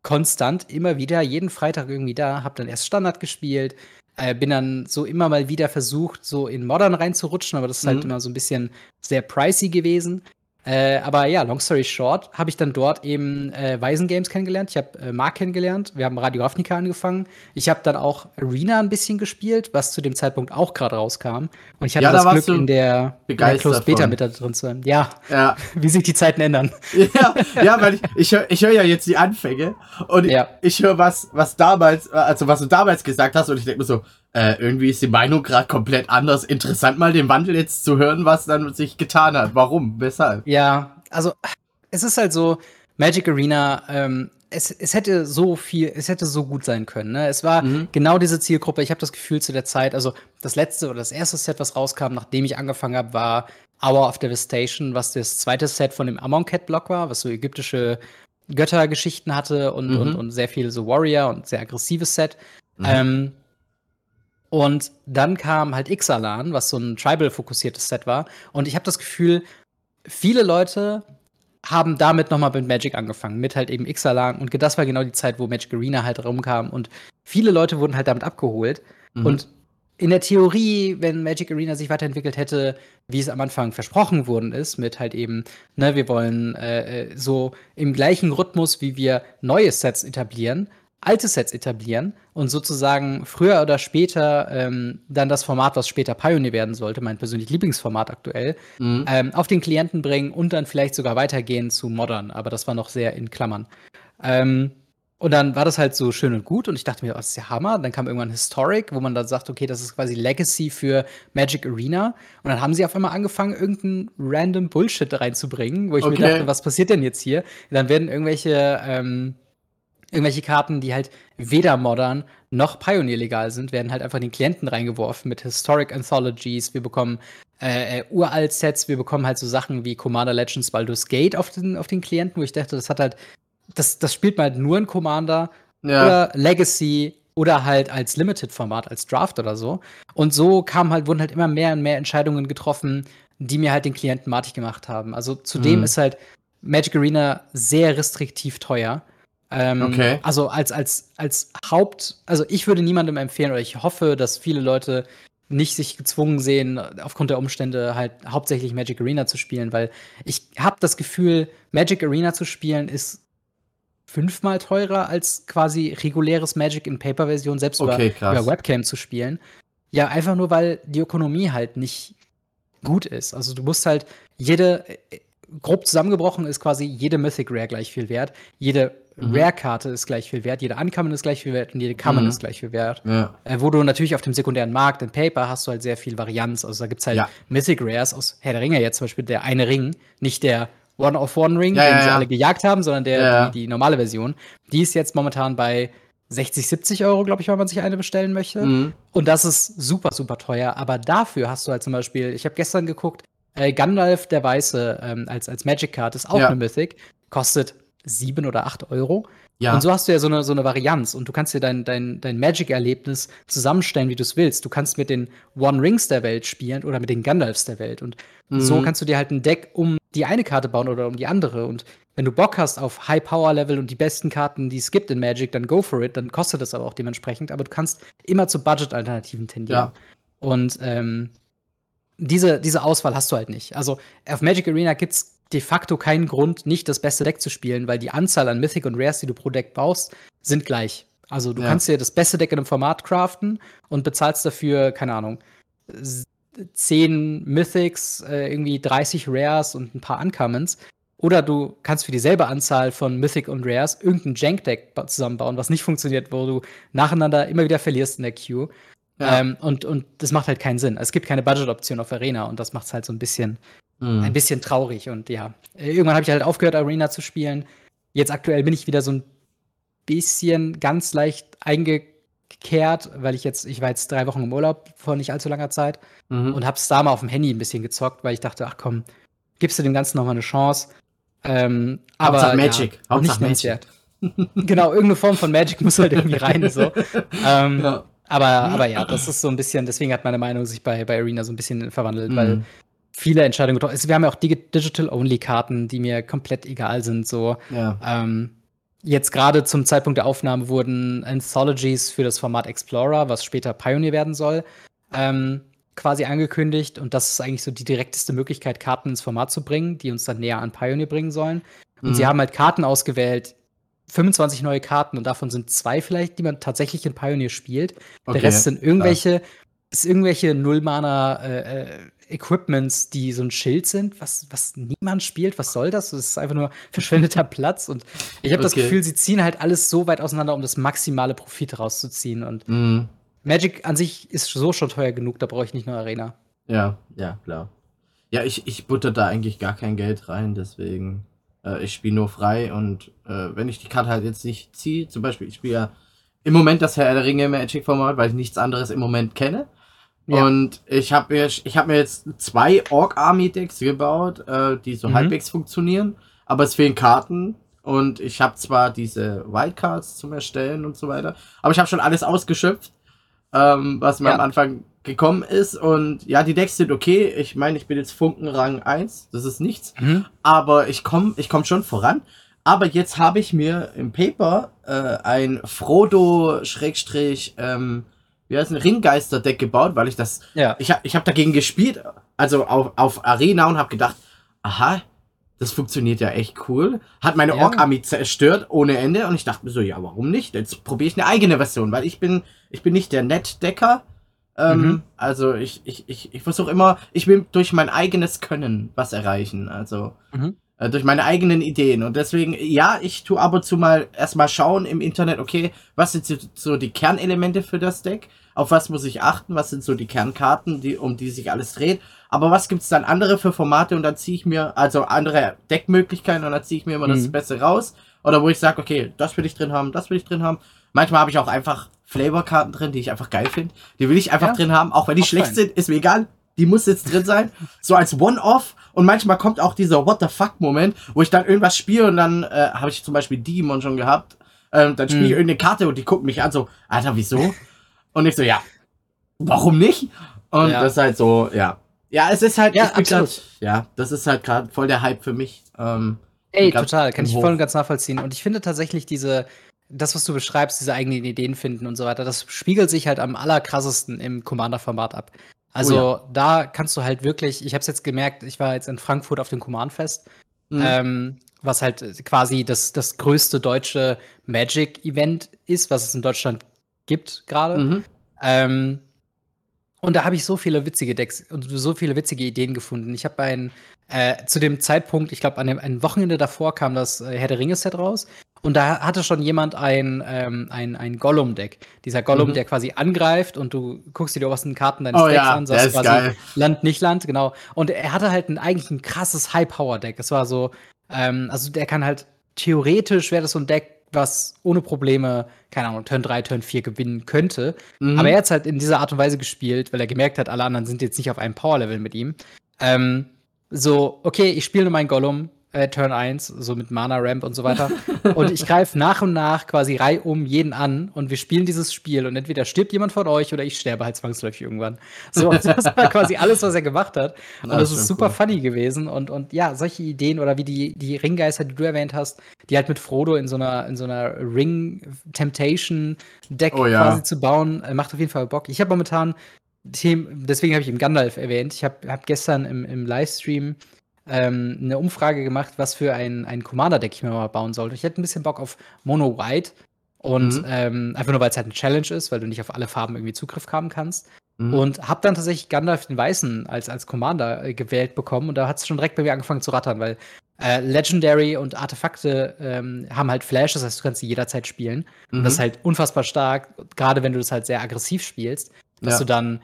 Speaker 2: konstant immer wieder, jeden Freitag irgendwie da, hab dann erst Standard gespielt, äh, bin dann so immer mal wieder versucht, so in Modern reinzurutschen, aber das ist halt mhm. halt immer so ein bisschen sehr pricey gewesen. Äh, aber ja, long story short, habe ich dann dort eben äh, Weisen Games kennengelernt. Ich habe äh, Mark kennengelernt. Wir haben Radio Ravnica angefangen. Ich habe dann auch Arena ein bisschen gespielt, was zu dem Zeitpunkt auch gerade rauskam. Und ich hatte ja, da das Glück, in der, in der Closed Beta mit da drin zu sein. Ja, ja. wie sich die Zeiten ändern.
Speaker 1: Ja, ja weil ich, ich höre ich hör ja jetzt die Anfänge und ja. ich, ich höre was, was damals, also was du damals gesagt hast und ich denke mir so, äh, irgendwie ist die Meinung gerade komplett anders. Interessant mal den Wandel jetzt zu hören, was dann sich getan hat. Warum? Weshalb?
Speaker 2: Ja, also es ist halt so, Magic Arena, ähm, es, es hätte so viel, es hätte so gut sein können. Ne? Es war mhm. genau diese Zielgruppe. Ich habe das Gefühl zu der Zeit, also das letzte oder das erste Set, was rauskam, nachdem ich angefangen habe, war Hour of Devastation, was das zweite Set von dem Amonkhet-Block war, was so ägyptische Göttergeschichten hatte und, mhm. und, und sehr viel so Warrior und sehr aggressives Set. Mhm. Ähm, und dann kam halt Ixalan, was so ein Tribal-fokussiertes Set war. Und ich habe das Gefühl, viele Leute haben damit nochmal mit Magic angefangen, mit halt eben Ixalan. Und das war genau die Zeit, wo Magic Arena halt rumkam. Und viele Leute wurden halt damit abgeholt. Mhm. Und in der Theorie, wenn Magic Arena sich weiterentwickelt hätte, wie es am Anfang versprochen worden ist, mit halt eben, ne, wir wollen äh, äh, so im gleichen Rhythmus, wie wir neue Sets etablieren, alte Sets etablieren und sozusagen früher oder später ähm, dann das Format, was später Pioneer werden sollte, mein persönlich Lieblingsformat aktuell, mhm. ähm, auf den Klienten bringen und dann vielleicht sogar weitergehen zu Modern. Aber das war noch sehr in Klammern. Ähm, und dann war das halt so schön und gut und ich dachte mir, oh, das ist ja Hammer. Dann kam irgendwann Historic, wo man dann sagt, okay, das ist quasi Legacy für Magic Arena. Und dann haben sie auf einmal angefangen, irgendeinen random Bullshit reinzubringen, wo ich okay. mir dachte, was passiert denn jetzt hier? Und dann werden irgendwelche, ähm, irgendwelche Karten, die halt weder modern noch Pioneer legal sind, werden halt einfach in den Klienten reingeworfen mit Historic Anthologies. Wir bekommen äh, äh, uralt Sets, wir bekommen halt so Sachen wie Commander Legends Baldur's Gate auf den, auf den Klienten, wo ich dachte, das hat halt das, das spielt man halt nur in Commander ja. oder Legacy oder halt als Limited-Format, als Draft oder so. Und so kamen halt, wurden halt immer mehr und mehr Entscheidungen getroffen, die mir halt den Klienten matig gemacht haben. Also zudem mhm. ist halt Magic Arena sehr restriktiv teuer. Ähm, okay. Also als, als, als Haupt, also ich würde niemandem empfehlen, oder ich hoffe, dass viele Leute nicht sich gezwungen sehen, aufgrund der Umstände halt hauptsächlich Magic Arena zu spielen, weil ich habe das Gefühl, Magic Arena zu spielen ist fünfmal teurer als quasi reguläres Magic in Paper-Version, selbst okay, über, über, Webcam zu spielen. Ja, einfach nur, weil die Ökonomie halt nicht gut ist. Also du musst halt jede, grob zusammengebrochen ist quasi jede Mythic Rare gleich viel wert, jede mhm. Rare-Karte ist gleich viel wert, jede Uncommon ist gleich viel wert und jede Common mhm. ist gleich viel wert. Ja. Äh, wo du natürlich auf dem sekundären Markt in Paper hast du halt sehr viel Varianz. Also da gibt es halt ja. Mythic Rares aus Herr der Ringe jetzt zum Beispiel, der eine Ring, nicht der One-of-One-Ring, ja, den ja, sie alle gejagt haben, sondern der, die, die, normale Version. Die ist jetzt momentan bei 60, 70 Euro, glaube ich, wenn man sich eine bestellen möchte. Mhm. Und das ist super, super teuer. Aber dafür hast du halt zum Beispiel, ich habe gestern geguckt, äh, Gandalf der Weiße ähm, als, als Magic Card ist auch eine Mythic, kostet 7 oder 8 Euro. Ja. Und so hast du ja so eine, so eine Varianz und du kannst dir dein, dein, dein Magic-Erlebnis zusammenstellen, wie du es willst. Du kannst mit den One Rings der Welt spielen oder mit den Gandalfs der Welt. Und mhm. so kannst du dir halt ein Deck um die eine Karte bauen oder um die andere. Und wenn du Bock hast auf High-Power-Level und die besten Karten, die es gibt in Magic, dann go for it. Dann kostet das aber auch dementsprechend. Aber du kannst immer zu Budget-Alternativen tendieren. Ja. Und ähm, diese, diese Auswahl hast du halt nicht. Also auf Magic Arena gibt es de facto keinen Grund, nicht das beste Deck zu spielen, weil die Anzahl an Mythic und Rares, die du pro Deck baust, sind gleich. Also du ja. kannst dir das beste Deck in einem Format craften und bezahlst dafür, keine Ahnung, 10 Mythics, äh, irgendwie 30 Rares und ein paar Uncommons. Oder du kannst für dieselbe Anzahl von Mythic und Rares irgendein Jank-Deck zusammenbauen, was nicht funktioniert, wo du nacheinander immer wieder verlierst in der Queue. Ja. Ähm, und, und das macht halt keinen Sinn. Es gibt keine Budget-Option auf Arena und das macht es halt so ein bisschen, mhm. ein bisschen traurig. Und ja, irgendwann habe ich halt aufgehört, Arena zu spielen. Jetzt aktuell bin ich wieder so ein bisschen ganz leicht eingekehrt, weil ich jetzt, ich war jetzt drei Wochen im Urlaub vor nicht allzu langer Zeit mhm. und hab's da mal auf dem Handy ein bisschen gezockt, weil ich dachte, ach komm, gibst du dem Ganzen noch mal eine Chance. Ähm,
Speaker 1: Hauptsache aber Magic.
Speaker 2: Ja, Hauptsache nicht Magic. genau, irgendeine Form von Magic muss halt irgendwie rein. So. ähm, ja. Aber, aber ja, das ist so ein bisschen, deswegen hat meine Meinung sich bei, bei Arena so ein bisschen verwandelt, mhm. weil viele Entscheidungen getroffen. Also wir haben ja auch Digital-Only-Karten, die mir komplett egal sind. So. Ja. Ähm, jetzt gerade zum Zeitpunkt der Aufnahme wurden Anthologies für das Format Explorer, was später Pioneer werden soll, ähm, quasi angekündigt. Und das ist eigentlich so die direkteste Möglichkeit, Karten ins Format zu bringen, die uns dann näher an Pioneer bringen sollen. Und mhm. sie haben halt Karten ausgewählt, 25 neue Karten und davon sind zwei vielleicht, die man tatsächlich in Pioneer spielt. Okay, Der Rest sind irgendwelche, ist irgendwelche Nullmana äh, äh, Equipments, die so ein Schild sind, was, was niemand spielt. Was soll das? Das ist einfach nur verschwendeter Platz. Und ich habe okay. das Gefühl, sie ziehen halt alles so weit auseinander, um das maximale Profit rauszuziehen. Und mm. Magic an sich ist so schon teuer genug, da brauche ich nicht nur Arena.
Speaker 1: Ja, ja, klar. Ja, ich, ich butter da eigentlich gar kein Geld rein, deswegen. Äh, ich spiele nur frei und äh, wenn ich die Karte halt jetzt nicht ziehe, zum Beispiel, ich spiele ja im Moment das Herr der Ringe Magic-Format, weil ich nichts anderes im Moment kenne. Ja. Und ich habe mir, ich hab mir jetzt zwei Orc Army Decks gebaut, äh, die so mhm. halbwegs funktionieren, aber es fehlen Karten. Und ich habe zwar diese Wildcards zum Erstellen und so weiter, aber ich habe schon alles ausgeschöpft, ähm, was mir ja. am Anfang gekommen ist. Und ja, die Decks sind okay. Ich meine, ich bin jetzt Funkenrang 1, das ist nichts. Mhm. Aber ich komme ich komm schon voran. Aber jetzt habe ich mir im Paper äh, ein Frodo Schrägstrich ähm, wie heißt ein Ringgeister-Deck gebaut, weil ich das. Ja. Ich habe ich hab dagegen gespielt, also auf, auf Arena und habe gedacht, aha, das funktioniert ja echt cool. Hat meine ja. Ork-Armee zerstört ohne Ende und ich dachte mir so, ja, warum nicht? Jetzt probiere ich eine eigene Version, weil ich bin, ich bin nicht der Net-Decker. Ähm, mhm. Also ich, ich, ich, ich versuche immer, ich will durch mein eigenes Können was erreichen. Also mhm. Äh, durch meine eigenen Ideen. Und deswegen, ja, ich tue ab und zu mal erstmal schauen im Internet, okay, was sind so die Kernelemente für das Deck? Auf was muss ich achten? Was sind so die Kernkarten, die, um die sich alles dreht? Aber was gibt's dann andere für Formate und dann ziehe ich mir, also andere Deckmöglichkeiten und dann ziehe ich mir immer mhm. das Beste raus. Oder wo ich sage, okay, das will ich drin haben, das will ich drin haben. Manchmal habe ich auch einfach Flavorkarten drin, die ich einfach geil finde. Die will ich einfach ja. drin haben, auch wenn die auch schlecht fein. sind, ist mir egal. Die muss jetzt drin sein. So als One-Off. Und manchmal kommt auch dieser What the fuck-Moment, wo ich dann irgendwas spiele und dann äh, habe ich zum Beispiel Digimon schon gehabt. Ähm, dann spiele ich mhm. irgendeine Karte und die gucken mich an, so, Alter, wieso? Und ich so, ja, warum nicht? Und ja. das ist halt so, ja. Ja, es ist halt,
Speaker 2: ja, grad,
Speaker 1: ja, das ist halt gerade voll der Hype für mich. Ähm,
Speaker 2: Ey, total, kann ich voll und ganz nachvollziehen. Und ich finde tatsächlich diese, das, was du beschreibst, diese eigenen Ideen finden und so weiter, das spiegelt sich halt am allerkrassesten im Commander-Format ab. Also oh ja. da kannst du halt wirklich, ich habe es jetzt gemerkt, ich war jetzt in Frankfurt auf dem Command-Fest, mhm. ähm, was halt quasi das, das größte deutsche Magic-Event ist, was es in Deutschland gibt gerade. Mhm. Ähm, und da habe ich so viele witzige Decks und so viele witzige Ideen gefunden. Ich habe ein äh, zu dem Zeitpunkt, ich glaube, an dem ein Wochenende davor kam das äh, Herr der Ringe-Set raus. Und da hatte schon jemand ein, ähm, ein, ein Gollum-Deck. Dieser Gollum, mhm. der quasi angreift und du guckst dir die obersten Karten deines
Speaker 1: oh,
Speaker 2: Decks
Speaker 1: ja,
Speaker 2: an,
Speaker 1: sagst quasi geil.
Speaker 2: Land, nicht Land, genau. Und er hatte halt ein, eigentlich ein krasses High-Power-Deck. Es war so, ähm, also der kann halt theoretisch wäre das so ein Deck, was ohne Probleme, keine Ahnung, Turn 3, Turn 4 gewinnen könnte. Mhm. Aber er hat es halt in dieser Art und Weise gespielt, weil er gemerkt hat, alle anderen sind jetzt nicht auf einem Power-Level mit ihm. Ähm, so, okay, ich spiele nur meinen Gollum, äh, Turn 1, so mit Mana Ramp und so weiter. und ich greife nach und nach quasi reihum jeden an und wir spielen dieses Spiel und entweder stirbt jemand von euch oder ich sterbe halt zwangsläufig irgendwann. So, das war quasi alles, was er gemacht hat. Und das, das ist super cool. funny gewesen. Und, und ja, solche Ideen oder wie die, die Ringgeister, die du erwähnt hast, die halt mit Frodo in so einer, in so einer Ring Temptation Deck oh, ja. quasi zu bauen, äh, macht auf jeden Fall Bock. Ich habe momentan Themen, deswegen habe ich eben Gandalf erwähnt. Ich habe hab gestern im, im Livestream ähm, eine Umfrage gemacht, was für ein, ein Commander-Deck ich mir mal bauen sollte. Ich hätte ein bisschen Bock auf Mono White und mhm. ähm, einfach nur, weil es halt eine Challenge ist, weil du nicht auf alle Farben irgendwie Zugriff haben kannst. Mhm. Und habe dann tatsächlich Gandalf den Weißen als, als Commander äh, gewählt bekommen und da hat es schon direkt bei mir angefangen zu rattern, weil äh, Legendary und Artefakte ähm, haben halt Flash, das heißt, du kannst sie jederzeit spielen. Mhm. Und das ist halt unfassbar stark, gerade wenn du das halt sehr aggressiv spielst, dass ja. du dann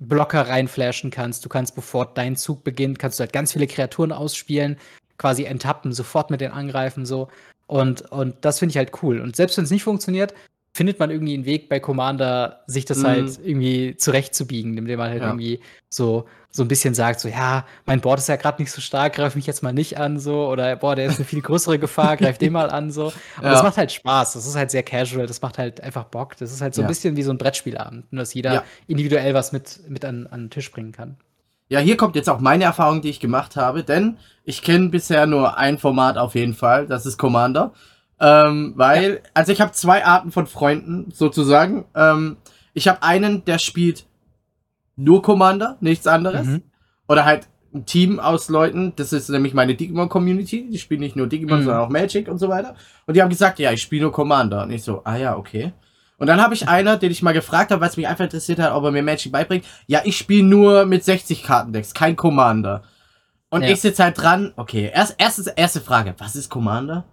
Speaker 2: Blocker reinflashen kannst. Du kannst, bevor dein Zug beginnt, kannst du halt ganz viele Kreaturen ausspielen, quasi enttappen, sofort mit den angreifen, so. Und, und das finde ich halt cool. Und selbst wenn es nicht funktioniert, findet man irgendwie einen Weg bei Commander, sich das halt mhm. halt irgendwie zurechtzubiegen, indem man halt ja. irgendwie so, so ein bisschen sagt, so, ja, mein Board ist ja gerade nicht so stark, greif mich jetzt mal nicht an, so, oder boah, der ist eine viel größere Gefahr, greif den mal an, so. Und ja. das macht halt Spaß, das ist halt sehr casual, das macht halt einfach Bock. Das ist halt so ein bisschen wie so ein Brettspielabend, nur dass jeder individuell was mit, mit an, an den Tisch bringen kann.
Speaker 1: Ja, hier kommt jetzt auch meine Erfahrung, die ich gemacht habe, denn ich kenne bisher nur ein Format auf jeden Fall, das ist Commander. Ähm, weil, ja. also ich habe zwei Arten von Freunden, sozusagen. Ähm, ich habe einen, der spielt nur Commander, nichts anderes. Mhm. Oder halt ein Team aus Leuten, das ist nämlich meine Digimon-Community, die spielen nicht nur Digimon, mhm. sondern auch Magic und so weiter. Und die haben gesagt, ja, ich spiele nur Commander. Und ich so, ah ja, okay. Und dann habe ich einer, den ich mal gefragt habe, weil es mich einfach interessiert hat, ob er mir Magic beibringt. Ja, ich spiele nur mit 60 Kartendecks, kein Commander. Und ja. ich sitze halt dran, okay, erst, erste, erste Frage, was ist Commander?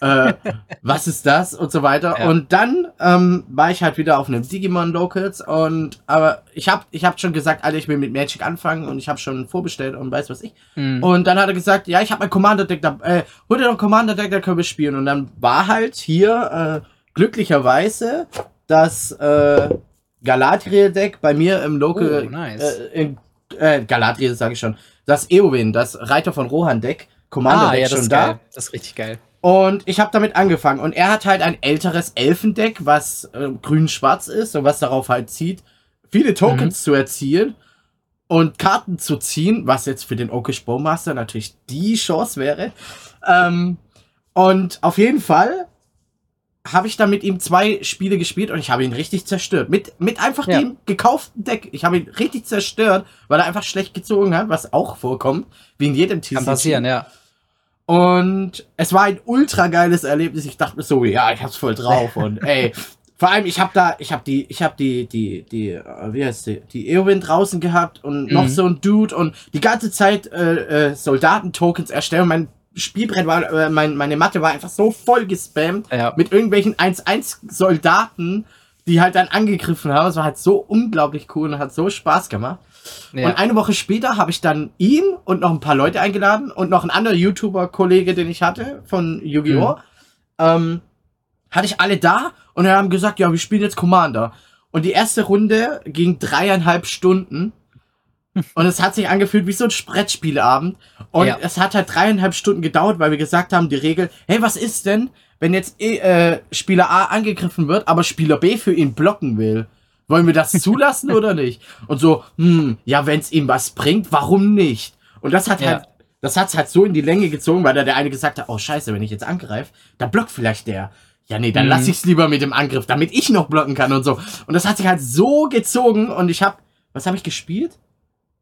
Speaker 1: Äh, was ist das und so weiter. Ja. Und dann ähm, war ich halt wieder auf einem Digimon Locals und aber ich habe ich hab schon gesagt, Alter, ich will mit Magic anfangen und ich habe schon vorbestellt und weiß was ich. Mhm. Und dann hat er gesagt, ja, ich habe mein Commander Deck da, äh, hol dir doch ein Commander Deck, da können wir spielen. Und dann war halt hier äh, glücklicherweise das äh, Galadriel Deck bei mir im Local oh, nice. äh, in, äh, Galadriel sage ich schon, das Eowyn, das Reiter von Rohan Deck Commander Deck ah, ja, schon da.
Speaker 2: Geil. Das ist richtig geil.
Speaker 1: Und ich habe damit angefangen. Und er hat halt ein älteres Elfendeck, was äh, grün-schwarz ist und was darauf halt zieht, viele Tokens mhm. zu erzielen und Karten zu ziehen, was jetzt für den Okish Bowmaster natürlich die Chance wäre. Ähm, und auf jeden Fall habe ich dann mit ihm zwei Spiele gespielt und ich habe ihn richtig zerstört. Mit, mit einfach ja. dem gekauften Deck. Ich habe ihn richtig zerstört, weil er einfach schlecht gezogen hat, was auch vorkommt, wie in jedem
Speaker 2: TCG. Kann passieren, ja.
Speaker 1: Und es war ein ultra geiles Erlebnis. Ich dachte mir so, ja, ich hab's voll drauf. Und ey, vor allem, ich hab da, ich hab die, ich hab die, die, die, äh, wie heißt die, die Eowyn draußen gehabt und mhm. noch so ein Dude und die ganze Zeit äh, äh, Soldatentokens erstellen. Mein Spielbrett war, äh, mein, meine Matte war einfach so voll gespammt ja. mit irgendwelchen 1-1-Soldaten, die halt dann angegriffen haben. Es war halt so unglaublich cool und hat so Spaß gemacht. Ja. Und eine Woche später habe ich dann ihn und noch ein paar Leute eingeladen und noch ein anderer YouTuber-Kollege, den ich hatte von Yu-Gi-Oh! Mhm. Ähm, hatte ich alle da und wir haben gesagt, ja, wir spielen jetzt Commander. Und die erste Runde ging dreieinhalb Stunden. Und es hat sich angefühlt wie so ein Brettspielabend. Und ja. es hat halt dreieinhalb Stunden gedauert, weil wir gesagt haben, die Regel, hey, was ist denn, wenn jetzt äh, Spieler A angegriffen wird, aber Spieler B für ihn blocken will? Wollen wir das zulassen oder nicht? Und so, hm, ja, wenn es ihm was bringt, warum nicht? Und das hat ja. halt, das hat's halt so in die Länge gezogen, weil da der eine gesagt hat, oh scheiße, wenn ich jetzt angreife, dann blockt vielleicht der. Ja, nee, dann mhm. lass ich's lieber mit dem Angriff, damit ich noch blocken kann und so. Und das hat sich halt so gezogen und ich hab, was habe ich gespielt?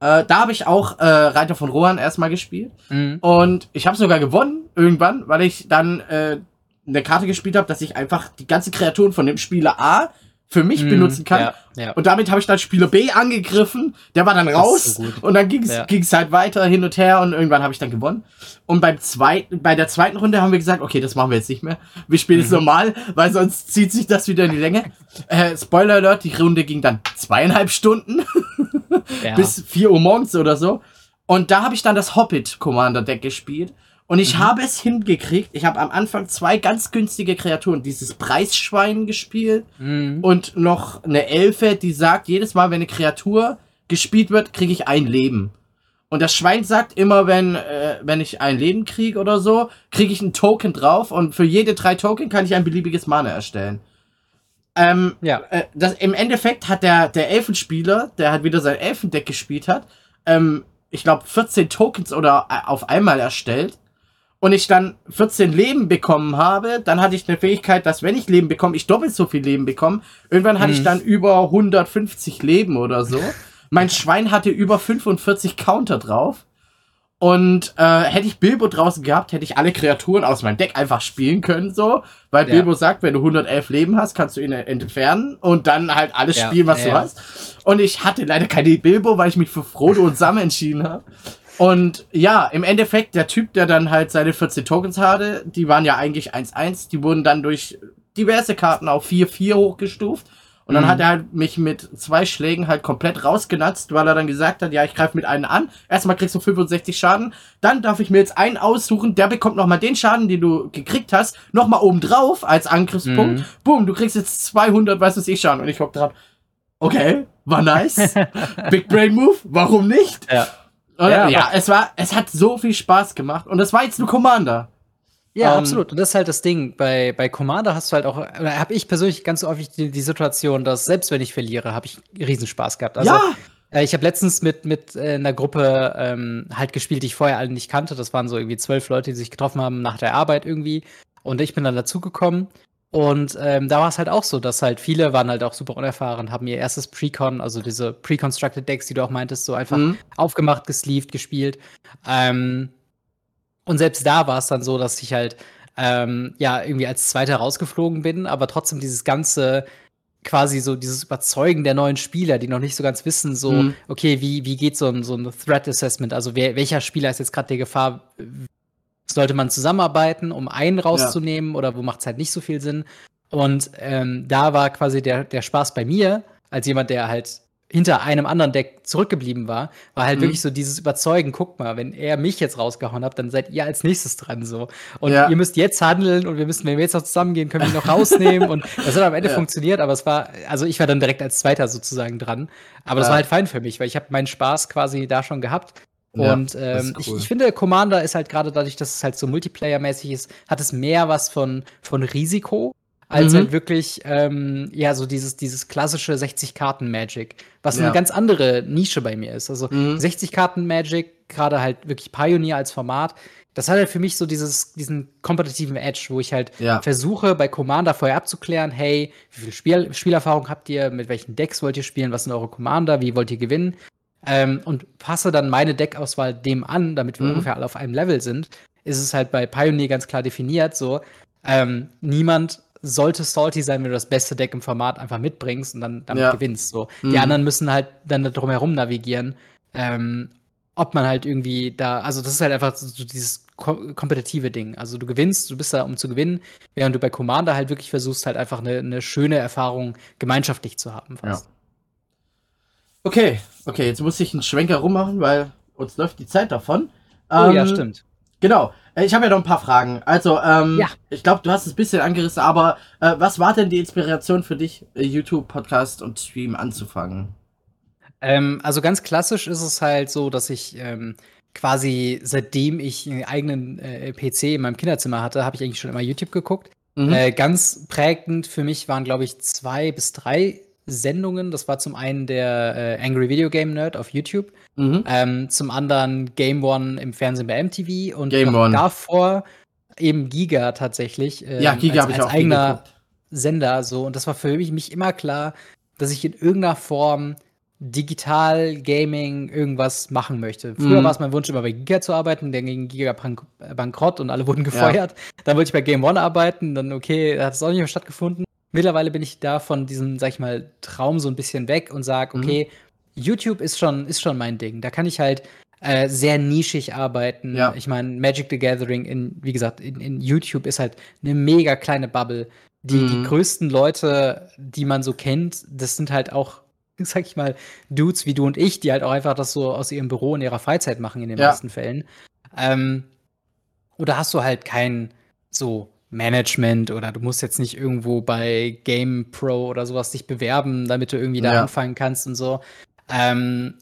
Speaker 1: Äh, da habe ich auch äh, Reiter von Rohan erstmal gespielt. Mhm. Und ich habe sogar gewonnen irgendwann, weil ich dann äh, eine Karte gespielt habe, dass ich einfach die ganze Kreaturen von dem Spieler A für mich mm, benutzen kann. Ja, ja. Und damit habe ich dann Spieler B angegriffen. Der war dann raus. So und dann ging es ja. halt weiter hin und her und irgendwann habe ich dann gewonnen. Und beim zweiten, bei der zweiten Runde haben wir gesagt, okay, das machen wir jetzt nicht mehr. Wir spielen es mhm. normal, weil sonst zieht sich das wieder in die Länge. Äh, Spoiler Alert, die Runde ging dann zweieinhalb Stunden. Bis vier Uhr morgens oder so. Und da habe ich dann das Hobbit Commander Deck gespielt. Und ich mhm. habe es hingekriegt. Ich habe am Anfang zwei ganz günstige Kreaturen. Dieses Preisschwein gespielt mhm. und noch eine Elfe, die sagt, jedes Mal, wenn eine Kreatur gespielt wird, kriege ich ein Leben. Und das Schwein sagt immer, wenn, äh, wenn ich ein Leben kriege oder so, kriege ich einen Token drauf und für jede drei Token kann ich ein beliebiges Mana erstellen. Ähm, ja. Äh, das, Im Endeffekt hat der, der Elfenspieler, der halt wieder sein Elfendeck gespielt hat, ähm, ich glaube 14 Tokens oder äh, auf einmal erstellt und ich dann 14 Leben bekommen habe, dann hatte ich eine Fähigkeit, dass wenn ich Leben bekomme, ich doppelt so viel Leben bekomme. Irgendwann hatte hm. ich dann über 150 Leben oder so. mein Schwein hatte über 45 Counter drauf. Und äh, hätte ich Bilbo draußen gehabt, hätte ich alle Kreaturen aus meinem Deck einfach spielen können, so. Weil ja. Bilbo sagt, wenn du 111 Leben hast, kannst du ihn entfernen und dann halt alles ja. spielen, was ja. du hast. Und ich hatte leider keine Bilbo, weil ich mich für Frodo und Sam entschieden habe. Und ja, im Endeffekt, der Typ, der dann halt seine 14 Tokens hatte, die waren ja eigentlich 1-1, die wurden dann durch diverse Karten auf 4-4 hochgestuft. Und dann mhm. hat er halt mich mit zwei Schlägen halt komplett rausgenatzt, weil er dann gesagt hat, ja, ich greife mit einem an. Erstmal kriegst du 65 Schaden. Dann darf ich mir jetzt einen aussuchen, der bekommt nochmal den Schaden, den du gekriegt hast, nochmal oben drauf als Angriffspunkt. Mhm. Boom, du kriegst jetzt 200, was weiß ich, Schaden. Und ich hock dran. Okay, war nice. Big Brain Move, warum nicht? Ja. Ja, ja es war, es hat so viel Spaß gemacht und es war jetzt nur Commander.
Speaker 2: Ja, um, ähm, absolut. Und das ist halt das Ding. Bei, bei Commander hast du halt auch, oder habe ich persönlich ganz häufig die, die Situation, dass selbst wenn ich verliere, habe ich Riesenspaß gehabt. Also, ja! Äh, ich habe letztens mit, mit äh, einer Gruppe ähm, halt gespielt, die ich vorher alle nicht kannte. Das waren so irgendwie zwölf Leute, die sich getroffen haben nach der Arbeit irgendwie. Und ich bin dann dazugekommen. Und ähm, da war es halt auch so, dass halt viele waren halt auch super unerfahren, haben ihr erstes Precon, also diese Pre-Constructed Decks, die du auch meintest, so einfach mhm. aufgemacht, gesleeved, gespielt. Ähm, und selbst da war es dann so, dass ich halt ähm, ja irgendwie als Zweiter rausgeflogen bin, aber trotzdem dieses ganze quasi so dieses Überzeugen der neuen Spieler, die noch nicht so ganz wissen, so, mhm. okay, wie, wie geht so ein, so ein Threat Assessment? Also wer, welcher Spieler ist jetzt gerade der Gefahr sollte man zusammenarbeiten, um einen rauszunehmen ja. oder wo macht es halt nicht so viel Sinn. Und ähm, da war quasi der, der Spaß bei mir, als jemand, der halt hinter einem anderen Deck zurückgeblieben war, war halt mhm. wirklich so dieses Überzeugen, guck mal, wenn er mich jetzt rausgehauen hat, dann seid ihr als nächstes dran so. Und ja. ihr müsst jetzt handeln und wir müssen, wenn wir jetzt noch zusammengehen, können wir ihn noch rausnehmen. und das hat am Ende ja. funktioniert, aber es war, also ich war dann direkt als Zweiter sozusagen dran. Aber ja. das war halt fein für mich, weil ich habe meinen Spaß quasi da schon gehabt. Und ähm, cool. ich, ich, finde, Commander ist halt gerade dadurch, dass es halt so Multiplayer-mäßig ist, hat es mehr was von, von Risiko als mhm. halt wirklich, ähm, ja, so dieses, dieses klassische 60-Karten-Magic, was ja. eine ganz andere Nische bei mir ist. Also mhm. 60-Karten-Magic, gerade halt wirklich Pioneer als Format, das hat halt für mich so dieses, diesen kompetitiven Edge, wo ich halt ja. versuche, bei Commander vorher abzuklären, hey, wie viel Spiel Spielerfahrung habt ihr, mit welchen Decks wollt ihr spielen, was sind eure Commander, wie wollt ihr gewinnen? Ähm, und passe dann meine Deckauswahl dem an, damit wir mhm. ungefähr alle auf einem Level sind, ist es halt bei Pioneer ganz klar definiert, so, ähm, niemand sollte salty sein, wenn du das beste Deck im Format einfach mitbringst und dann damit ja. gewinnst. So. Mhm. Die anderen müssen halt dann drumherum navigieren. Ähm, ob man halt irgendwie da, also das ist halt einfach so dieses ko kompetitive Ding. Also du gewinnst, du bist da, um zu gewinnen, während du bei Commander halt wirklich versuchst, halt einfach eine, eine schöne Erfahrung gemeinschaftlich zu haben.
Speaker 1: Fast. Ja. Okay, okay, jetzt muss ich einen Schwenker rummachen, weil uns läuft die Zeit davon.
Speaker 2: Oh ähm, ja, stimmt.
Speaker 1: Genau. Äh, ich habe ja noch ein paar Fragen. Also, ähm, ja. ich glaube, du hast es ein bisschen angerissen, aber äh, was war denn die Inspiration für dich, äh, YouTube, Podcast und Stream anzufangen?
Speaker 2: Ähm, also ganz klassisch ist es halt so, dass ich ähm, quasi seitdem ich einen eigenen äh, PC in meinem Kinderzimmer hatte, habe ich eigentlich schon immer YouTube geguckt. Mhm. Äh, ganz prägend für mich waren, glaube ich, zwei bis drei Sendungen. Das war zum einen der äh, Angry Video Game Nerd auf YouTube, mhm. ähm, zum anderen Game One im Fernsehen bei MTV und Game One. davor eben Giga tatsächlich.
Speaker 1: Ähm, ja, Giga
Speaker 2: als, als auch eigener Sender so. Und das war für mich, mich immer klar, dass ich in irgendeiner Form digital Gaming irgendwas machen möchte. Früher mhm. war es mein Wunsch, immer bei Giga zu arbeiten, der ging Giga bank bankrott und alle wurden gefeuert. Ja. Dann wollte ich bei Game One arbeiten, dann okay, hat es auch nicht mehr stattgefunden. Mittlerweile bin ich da von diesem, sag ich mal, Traum so ein bisschen weg und sage, mhm. okay, mhm. YouTube ist schon, ist schon mein Ding. Da kann ich halt äh, sehr nischig arbeiten. Ja. Ich meine, Magic the Gathering in, wie gesagt, in, in, YouTube ist halt eine mega kleine Bubble. Die, mhm. die größten Leute, die man so kennt, das sind halt auch, sag ich mal, Dudes wie du und ich, die halt auch einfach das so aus ihrem Büro in ihrer Freizeit machen in den ja. meisten Fällen. Ähm, oder hast du halt kein so Management oder du musst jetzt nicht irgendwo bei Game Pro oder sowas dich bewerben, damit du irgendwie da ja. anfangen kannst und so. Ähm,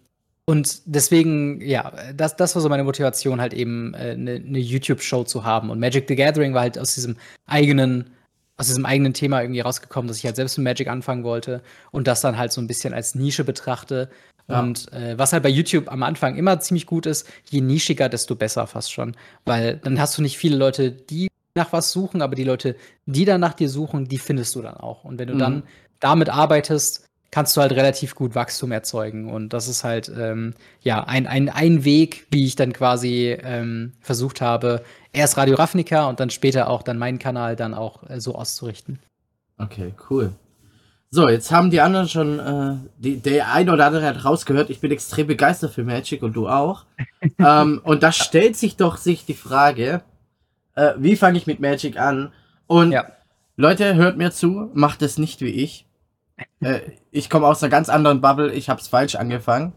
Speaker 2: und deswegen, ja, das, das war so meine Motivation, halt eben eine äh, ne, YouTube-Show zu haben. Und Magic the Gathering war halt aus diesem eigenen, aus diesem eigenen Thema irgendwie rausgekommen, dass ich halt selbst mit Magic anfangen wollte und das dann halt so ein bisschen als Nische betrachte. Ja. Und äh, was halt bei YouTube am Anfang immer ziemlich gut ist, je nischiger, desto besser fast schon. Weil dann hast du nicht viele Leute, die nach was suchen, aber die Leute, die dann nach dir suchen, die findest du dann auch. Und wenn du mhm. dann damit arbeitest, kannst du halt relativ gut Wachstum erzeugen. Und das ist halt ähm, ja ein, ein, ein Weg, wie ich dann quasi ähm, versucht habe, erst Radio Ravnica und dann später auch dann meinen Kanal dann auch äh, so auszurichten.
Speaker 1: Okay, cool. So, jetzt haben die anderen schon, äh, die, der eine oder andere hat rausgehört, ich bin extrem begeistert für Magic und du auch. ähm, und da stellt sich doch sich die Frage, äh, wie fange ich mit Magic an? Und ja. Leute, hört mir zu, macht es nicht wie ich. Äh, ich komme aus einer ganz anderen Bubble, ich habe es falsch angefangen.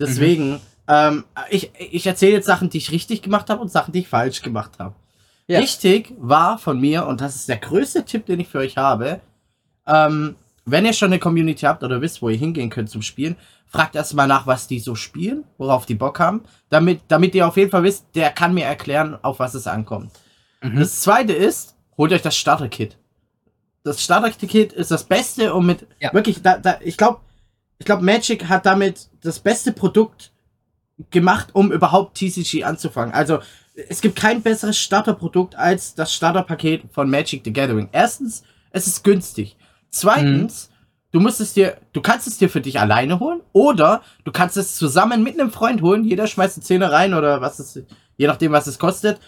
Speaker 1: Deswegen, mhm. ähm, ich, ich erzähle jetzt Sachen, die ich richtig gemacht habe und Sachen, die ich falsch gemacht habe. Ja. Richtig war von mir, und das ist der größte Tipp, den ich für euch habe, ähm, wenn ihr schon eine Community habt oder wisst, wo ihr hingehen könnt zum Spielen, fragt erstmal nach, was die so spielen, worauf die Bock haben, damit, damit ihr auf jeden Fall wisst, der kann mir erklären, auf was es ankommt. Mhm. Das zweite ist, holt euch das Starter-Kit. Das Starter-Kit ist das Beste, um mit ja. wirklich, da, da, ich glaube, ich glaube, Magic hat damit das beste Produkt gemacht, um überhaupt TCG anzufangen. Also, es gibt kein besseres Starterprodukt als das Starterpaket von Magic the Gathering. Erstens, es ist günstig. Zweitens, mhm. du musst es dir, du kannst es dir für dich alleine holen oder du kannst es zusammen mit einem Freund holen. Jeder schmeißt eine Zähne rein oder was es, je nachdem, was es kostet.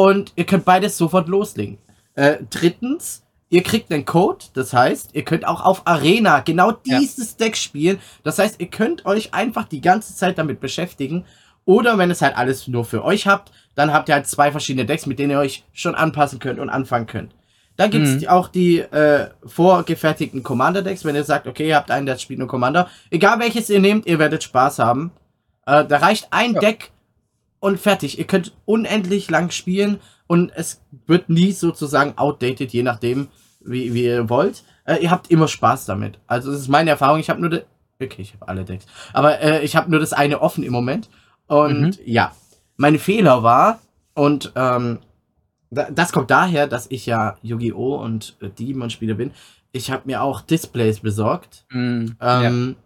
Speaker 1: Und ihr könnt beides sofort loslegen. Äh, drittens, ihr kriegt einen Code, das heißt, ihr könnt auch auf Arena genau dieses ja. Deck spielen. Das heißt, ihr könnt euch einfach die ganze Zeit damit beschäftigen. Oder wenn es halt alles nur für euch habt, dann habt ihr halt zwei verschiedene Decks, mit denen ihr euch schon anpassen könnt und anfangen könnt. Dann gibt es mhm. auch die äh, vorgefertigten Commander-Decks, wenn ihr sagt, okay, ihr habt einen, der spielt nur Commander. Egal welches ihr nehmt, ihr werdet Spaß haben. Äh, da reicht ein ja. Deck und fertig. Ihr könnt unendlich lang spielen und es wird nie sozusagen outdated, je nachdem, wie, wie ihr wollt. Äh, ihr habt immer Spaß damit. Also das ist meine Erfahrung. Ich habe nur... Okay, ich habe alle Decks. Aber äh, ich habe nur das eine offen im Moment. Und mhm. ja, mein Fehler war, und ähm, das kommt daher, dass ich ja Yu-Gi-Oh! und äh, Demon-Spieler bin. Ich habe mir auch Displays besorgt. Mm, ähm, ja.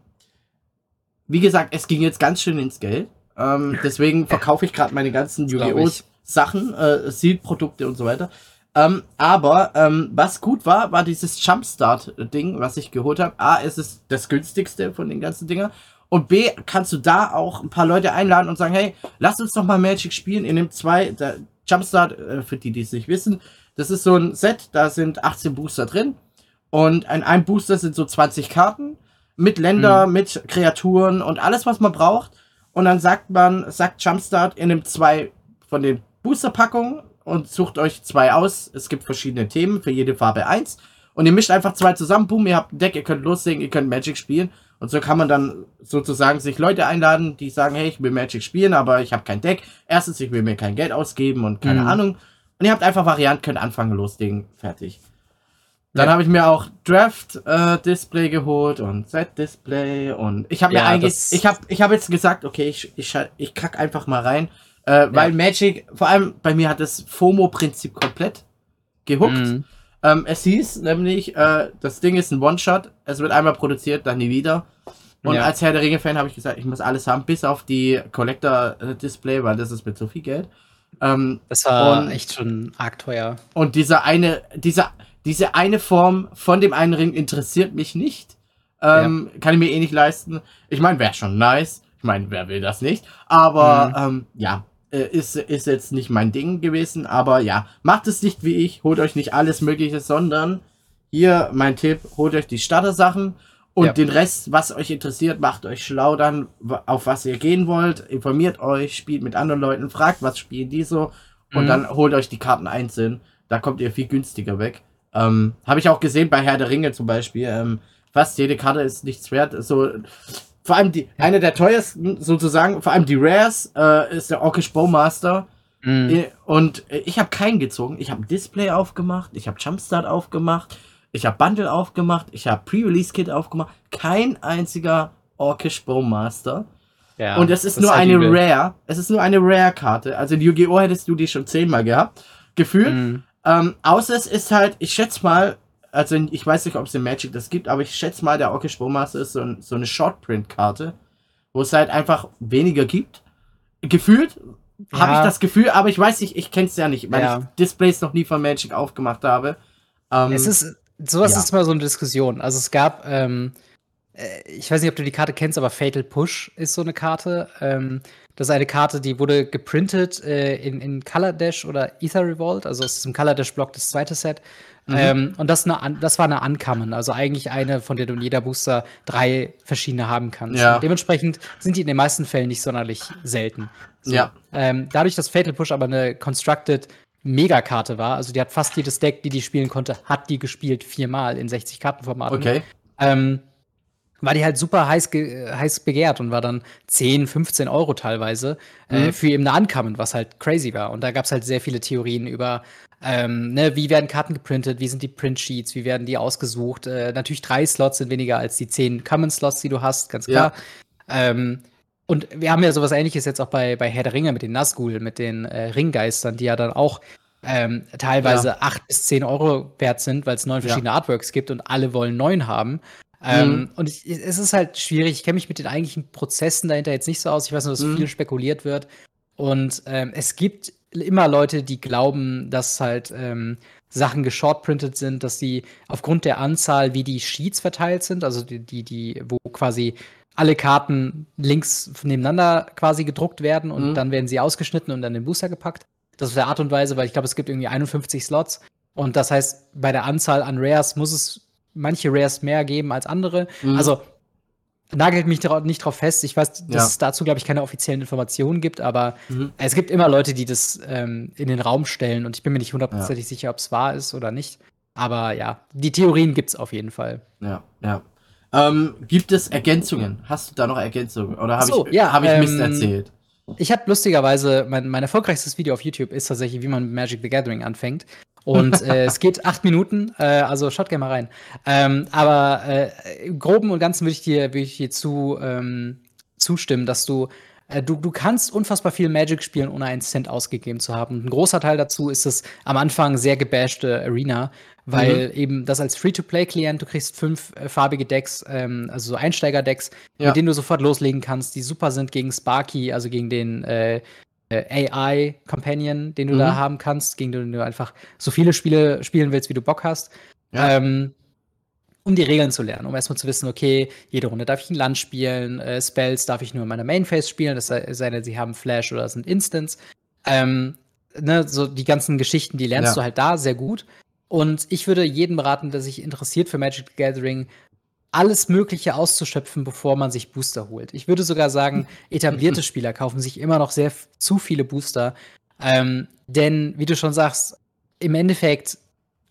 Speaker 1: Wie gesagt, es ging jetzt ganz schön ins Geld. Ähm, deswegen verkaufe ich gerade meine ganzen Yu-Gi-Oh! Sachen, äh, Seed-Produkte und so weiter. Ähm, aber ähm, was gut war, war dieses Jumpstart-Ding, was ich geholt habe. A, es ist das günstigste von den ganzen Dingern. Und B, kannst du da auch ein paar Leute einladen und sagen, hey, lass uns doch mal Magic spielen. Ihr nehmt zwei, da, Jumpstart, äh, für die, die es nicht wissen, das ist so ein Set, da sind 18 Booster drin. Und in einem Booster sind so 20 Karten mit Länder, mhm. mit Kreaturen und alles, was man braucht. Und dann sagt man, sagt Jumpstart, ihr nehmt zwei von den Boosterpackungen und sucht euch zwei aus. Es gibt verschiedene Themen, für jede Farbe eins. Und ihr mischt einfach zwei zusammen, boom, ihr habt ein Deck, ihr könnt loslegen, ihr könnt Magic spielen. Und so kann man dann sozusagen sich Leute einladen, die sagen, hey, ich will Magic spielen, aber ich habe kein Deck. Erstens, ich will mir kein Geld ausgeben und keine mhm. Ahnung. Und ihr habt einfach Varianten, könnt anfangen, loslegen, fertig. Dann ja. habe ich mir auch Draft äh, Display geholt und Set Display und ich habe ja, mir eigentlich, ich habe ich habe jetzt gesagt, okay, ich, ich, ich kack einfach mal rein, äh, weil ja. Magic, vor allem bei mir hat das FOMO-Prinzip komplett gehuckt. Mhm. Ähm, es hieß nämlich, äh, das Ding ist ein One-Shot, es wird einmal produziert, dann nie wieder. Und als Herr der Ringe-Fan habe ich gesagt, ich muss alles haben, bis auf die Collector-Display, weil das ist mit so viel Geld.
Speaker 2: Ähm, das war echt schon arg teuer.
Speaker 1: Und diese eine, diese, diese eine Form von dem einen Ring interessiert mich nicht. Ähm, ja. Kann ich mir eh nicht leisten. Ich meine, wäre schon nice. Ich meine, wer will das nicht? Aber mhm. ähm, ja, äh, ist, ist jetzt nicht mein Ding gewesen, aber ja, macht es nicht wie ich, holt euch nicht alles Mögliche, sondern hier mein Tipp, holt euch die Starter-Sachen und ja. den Rest, was euch interessiert, macht euch schlau dann, auf was ihr gehen wollt, informiert euch, spielt mit anderen Leuten, fragt, was spielen die so und mhm. dann holt euch die Karten einzeln. Da kommt ihr viel günstiger weg. Ähm, Habe ich auch gesehen bei Herr der Ringe zum Beispiel. Ähm, fast jede Karte ist nichts wert. So, vor allem die, eine der teuersten sozusagen, vor allem die Rares, äh, ist der Orkish Bowmaster. Äh, und äh, ich habe keinen gezogen. Ich habe ein Display aufgemacht, ich habe Jumpstart aufgemacht, ich habe Bundle aufgemacht, ich habe Pre-Release-Kit aufgemacht. Kein einziger Orkish Bowmaster. Ja, und es ist nur halt eine Rare. Es ist nur eine Rare-Karte. Also in Yu-Gi-Oh! hättest du die schon zehnmal gehabt. Gefühlt. Mhm. Ähm, außer es ist halt, ich schätze mal, also ich weiß nicht, ob es in Magic das gibt, aber ich schätze mal, der Orkish Bowmaster ist so, ein, so eine Shortprint-Karte, wo es halt einfach weniger gibt. Gefühlt ja. habe ich das Gefühl, aber ich weiß nicht, ich kenne es ja nicht, weil ja. ich Displays noch nie von Magic aufgemacht habe.
Speaker 2: Ähm, es ist, sowas ja. ist mal so eine Diskussion. Also es gab, ähm, äh, ich weiß nicht, ob du die Karte kennst, aber Fatal Push ist so eine Karte. Ähm, das ist eine Karte, die wurde geprintet äh, in, in Color Dash oder Ether Revolt, also es ist im Color Dash Block das zweite Set. Mhm. Ähm, und das, eine, das war eine Uncommon, also eigentlich eine, von der du in jeder Booster drei verschiedene haben kannst. Ja. dementsprechend sind die in den meisten Fällen nicht sonderlich selten. So. Ja. Ähm, dadurch, dass Fatal Push aber eine Constructed Megakarte war, also die hat fast jedes Deck, die die spielen konnte, hat die gespielt viermal in 60 Kartenformaten.
Speaker 1: Okay.
Speaker 2: Ähm, war die halt super heiß, heiß begehrt und war dann 10, 15 Euro teilweise äh, mhm. äh, für eben eine Uncommon, was halt crazy war. Und da gab es halt sehr viele Theorien über ähm, ne, wie werden Karten geprintet, wie sind die Print-Sheets, wie werden die ausgesucht. Äh, natürlich drei Slots sind weniger als die zehn Common-Slots, die du hast, ganz klar. Ja. Ähm, und wir haben ja sowas ähnliches jetzt auch bei, bei Herr der Ringe mit den Nazgul, mit den äh, Ringgeistern, die ja dann auch ähm, teilweise ja. 8 bis 10 Euro wert sind, weil es neun verschiedene ja. Artworks gibt und alle wollen neun haben. Ähm, mhm. Und ich, es ist halt schwierig. Ich kenne mich mit den eigentlichen Prozessen dahinter jetzt nicht so aus. Ich weiß nur, dass mhm. viel spekuliert wird. Und ähm, es gibt immer Leute, die glauben, dass halt ähm, Sachen geshortprintet sind, dass sie aufgrund der Anzahl, wie die Sheets verteilt sind, also die, die, die wo quasi alle Karten links nebeneinander quasi gedruckt werden und mhm. dann werden sie ausgeschnitten und dann in den Booster gepackt. Das ist der Art und Weise, weil ich glaube, es gibt irgendwie 51 Slots. Und das heißt, bei der Anzahl an Rares muss es manche Rares mehr geben als andere. Mhm. Also nagelt mich nicht drauf fest. Ich weiß, dass ja. es dazu, glaube ich, keine offiziellen Informationen gibt, aber mhm. es gibt immer Leute, die das ähm, in den Raum stellen und ich bin mir nicht hundertprozentig ja. sicher, ob es wahr ist oder nicht. Aber ja, die Theorien gibt es auf jeden Fall.
Speaker 1: Ja, ja. Ähm, gibt es Ergänzungen? Hast du da noch Ergänzungen? Oder habe so, ich, ja, hab ich ähm, Mist erzählt?
Speaker 2: Ich habe lustigerweise, mein, mein erfolgreichstes Video auf YouTube ist tatsächlich, wie man mit Magic the Gathering anfängt. Und äh, es geht acht Minuten, äh, also schaut gerne mal rein. Ähm, aber äh, im Groben und Ganzen würde ich dir, würd ich dir zu, ähm, zustimmen, dass du, du, du kannst unfassbar viel Magic spielen, ohne einen Cent ausgegeben zu haben. Ein großer Teil dazu ist es am Anfang sehr gebashte Arena, weil mhm. eben das als Free-to-Play-Klient, du kriegst fünf äh, farbige Decks, ähm, also so Einsteiger-Decks, ja. mit denen du sofort loslegen kannst, die super sind gegen Sparky, also gegen den äh, äh AI-Companion, den du mhm. da haben kannst, gegen den du einfach so viele Spiele spielen willst, wie du Bock hast. Ja. Ähm, um die Regeln zu lernen, um erstmal zu wissen, okay, jede Runde darf ich ein Land spielen, äh, Spells darf ich nur in meiner Mainface spielen, das sei denn, sie haben Flash oder sind Instants. Ähm, ne, so die ganzen Geschichten, die lernst ja. du halt da sehr gut. Und ich würde jedem raten, der sich interessiert für Magic the Gathering, alles Mögliche auszuschöpfen, bevor man sich Booster holt. Ich würde sogar sagen, etablierte Spieler kaufen sich immer noch sehr zu viele Booster. Ähm, denn, wie du schon sagst, im Endeffekt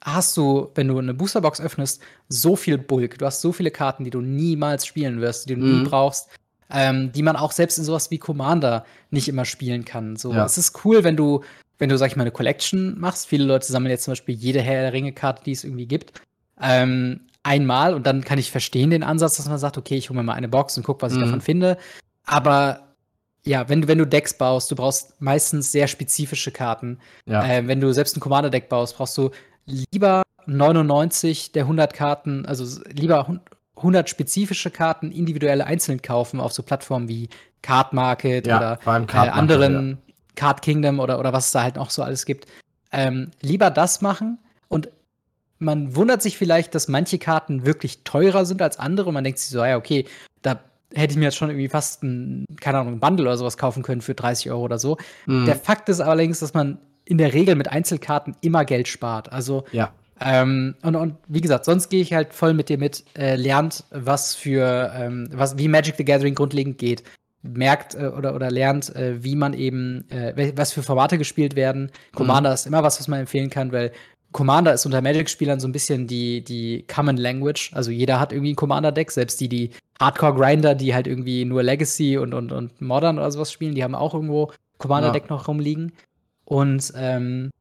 Speaker 2: hast du, wenn du eine Boosterbox öffnest, so viel Bulk. Du hast so viele Karten, die du niemals spielen wirst, die du mhm. nie brauchst, ähm, die man auch selbst in sowas wie Commander nicht immer spielen kann. So, ja. es ist cool, wenn du wenn du, sag ich mal, eine Collection machst, viele Leute sammeln jetzt zum Beispiel jede Herr der Ringe-Karte, die es irgendwie gibt, ähm, einmal und dann kann ich verstehen den Ansatz, dass man sagt, okay, ich hole mir mal eine Box und guck, was ich mhm. davon finde. Aber ja, wenn du, wenn du Decks baust, du brauchst meistens sehr spezifische Karten. Ja. Äh, wenn du selbst ein Commander-Deck baust, brauchst du lieber 99 der 100 Karten, also lieber 100 spezifische Karten individuell einzeln kaufen auf so Plattformen wie Card Market ja, oder äh, anderen ja. Card Kingdom oder, oder was es da halt noch so alles gibt, ähm, lieber das machen und man wundert sich vielleicht, dass manche Karten wirklich teurer sind als andere und man denkt sich so, ja, okay, da hätte ich mir jetzt schon irgendwie fast ein, keine Ahnung, ein Bundle oder sowas kaufen können für 30 Euro oder so. Mhm. Der Fakt ist allerdings, dass man in der Regel mit Einzelkarten immer Geld spart. Also,
Speaker 1: ja.
Speaker 2: Ähm, und, und wie gesagt, sonst gehe ich halt voll mit dir mit, äh, lernt, was für, ähm, was, wie Magic the Gathering grundlegend geht merkt äh, oder, oder lernt, äh, wie man eben, äh, was für Formate gespielt werden. Commander mhm. ist immer was, was man empfehlen kann, weil Commander ist unter Magic-Spielern so ein bisschen die, die Common Language. Also jeder hat irgendwie ein Commander-Deck, selbst die, die Hardcore-Grinder, die halt irgendwie nur Legacy und, und, und Modern oder sowas spielen, die haben auch irgendwo Commander-Deck ja. noch rumliegen. Und ähm,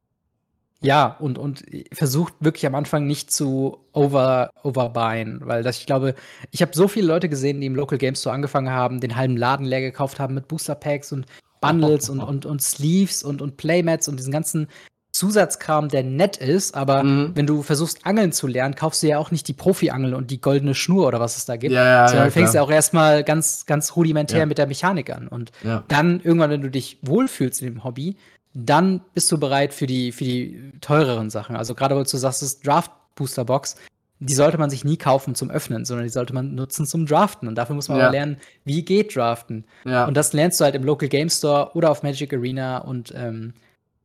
Speaker 2: ja, und, und versucht wirklich am Anfang nicht zu over, overbuyen, weil das, ich glaube, ich habe so viele Leute gesehen, die im Local Games Store angefangen haben, den halben Laden leer gekauft haben mit Booster Packs und Bundles und, und, und Sleeves und, und Playmats und diesen ganzen Zusatzkram, der nett ist, aber mhm. wenn du versuchst, Angeln zu lernen, kaufst du ja auch nicht die Profi-Angel und die goldene Schnur oder was es da gibt. Ja, ja, sondern ja, du fängst ja auch erstmal ganz, ganz rudimentär mit der Mechanik an. Und dann irgendwann, wenn du dich wohlfühlst in dem Hobby, dann bist du bereit für die, für die teureren Sachen. Also gerade weil du sagst, das Draft Booster Box, die sollte man sich nie kaufen zum Öffnen, sondern die sollte man nutzen zum Draften. Und dafür muss man ja. lernen, wie geht Draften. Ja. Und das lernst du halt im Local Game Store oder auf Magic Arena. Und ähm,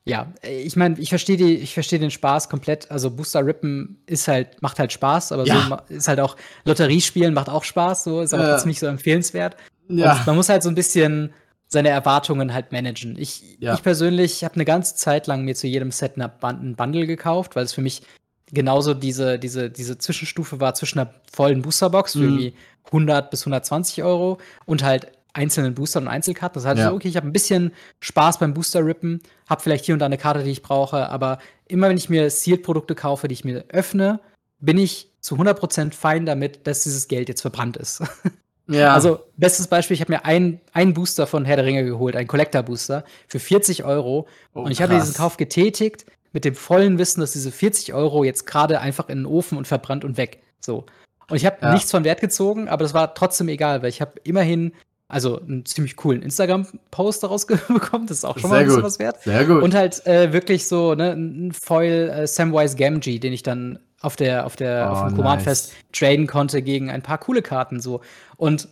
Speaker 2: ja, ich meine, ich verstehe ich verstehe den Spaß komplett. Also Booster Rippen ist halt, macht halt Spaß, aber ja. so ist halt auch Lotteriespielen macht auch Spaß, so ist aber trotzdem nicht so empfehlenswert. Ja. Und man muss halt so ein bisschen seine Erwartungen halt managen. Ich, ja. ich persönlich habe eine ganze Zeit lang mir zu jedem Set ein Bundle gekauft, weil es für mich genauso diese, diese, diese Zwischenstufe war zwischen einer vollen Boosterbox für mhm. irgendwie 100 bis 120 Euro und halt einzelnen Boostern und Einzelkarten. Das heißt, ja. so, okay, ich habe ein bisschen Spaß beim Booster-Rippen, habe vielleicht hier und da eine Karte, die ich brauche, aber immer wenn ich mir Sealed-Produkte kaufe, die ich mir öffne, bin ich zu 100% fein damit, dass dieses Geld jetzt verbrannt ist. Ja. Also, bestes Beispiel, ich habe mir einen, Booster von Herr der Ringe geholt, einen Collector-Booster, für 40 Euro. Oh, und ich habe diesen Kauf getätigt mit dem vollen Wissen, dass diese 40 Euro jetzt gerade einfach in den Ofen und verbrannt und weg. So. Und ich habe ja. nichts von Wert gezogen, aber das war trotzdem egal, weil ich habe immerhin also einen ziemlich coolen Instagram-Post daraus bekommen. Das ist auch schon Sehr mal ein bisschen gut. was wert.
Speaker 1: Sehr gut.
Speaker 2: Und halt äh, wirklich so ne, ein Foil äh, Samwise Gamgee, den ich dann auf der, auf der, oh, auf dem Command-Fest traden konnte gegen ein paar coole Karten so. Und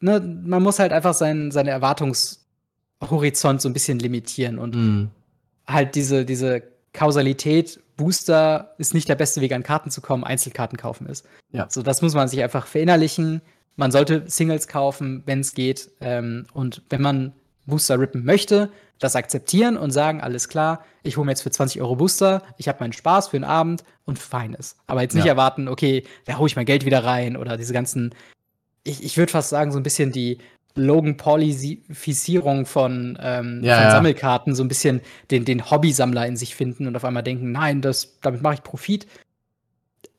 Speaker 2: ne, man muss halt einfach sein, seine Erwartungshorizont so ein bisschen limitieren und mm. halt diese, diese Kausalität, Booster ist nicht der beste Weg, an Karten zu kommen, Einzelkarten kaufen ist. Ja. So, das muss man sich einfach verinnerlichen. man sollte Singles kaufen, wenn es geht. Ähm, und wenn man Booster rippen möchte, das akzeptieren und sagen, alles klar, ich hole mir jetzt für 20 Euro Booster, ich habe meinen Spaß für den Abend und fein ist. Aber jetzt nicht ja. erwarten, okay, da hole ich mein Geld wieder rein oder diese ganzen, ich, ich würde fast sagen, so ein bisschen die Logan Paulifizierung von, ähm, ja, von ja. Sammelkarten, so ein bisschen den, den Hobbysammler in sich finden und auf einmal denken, nein, das, damit mache ich Profit.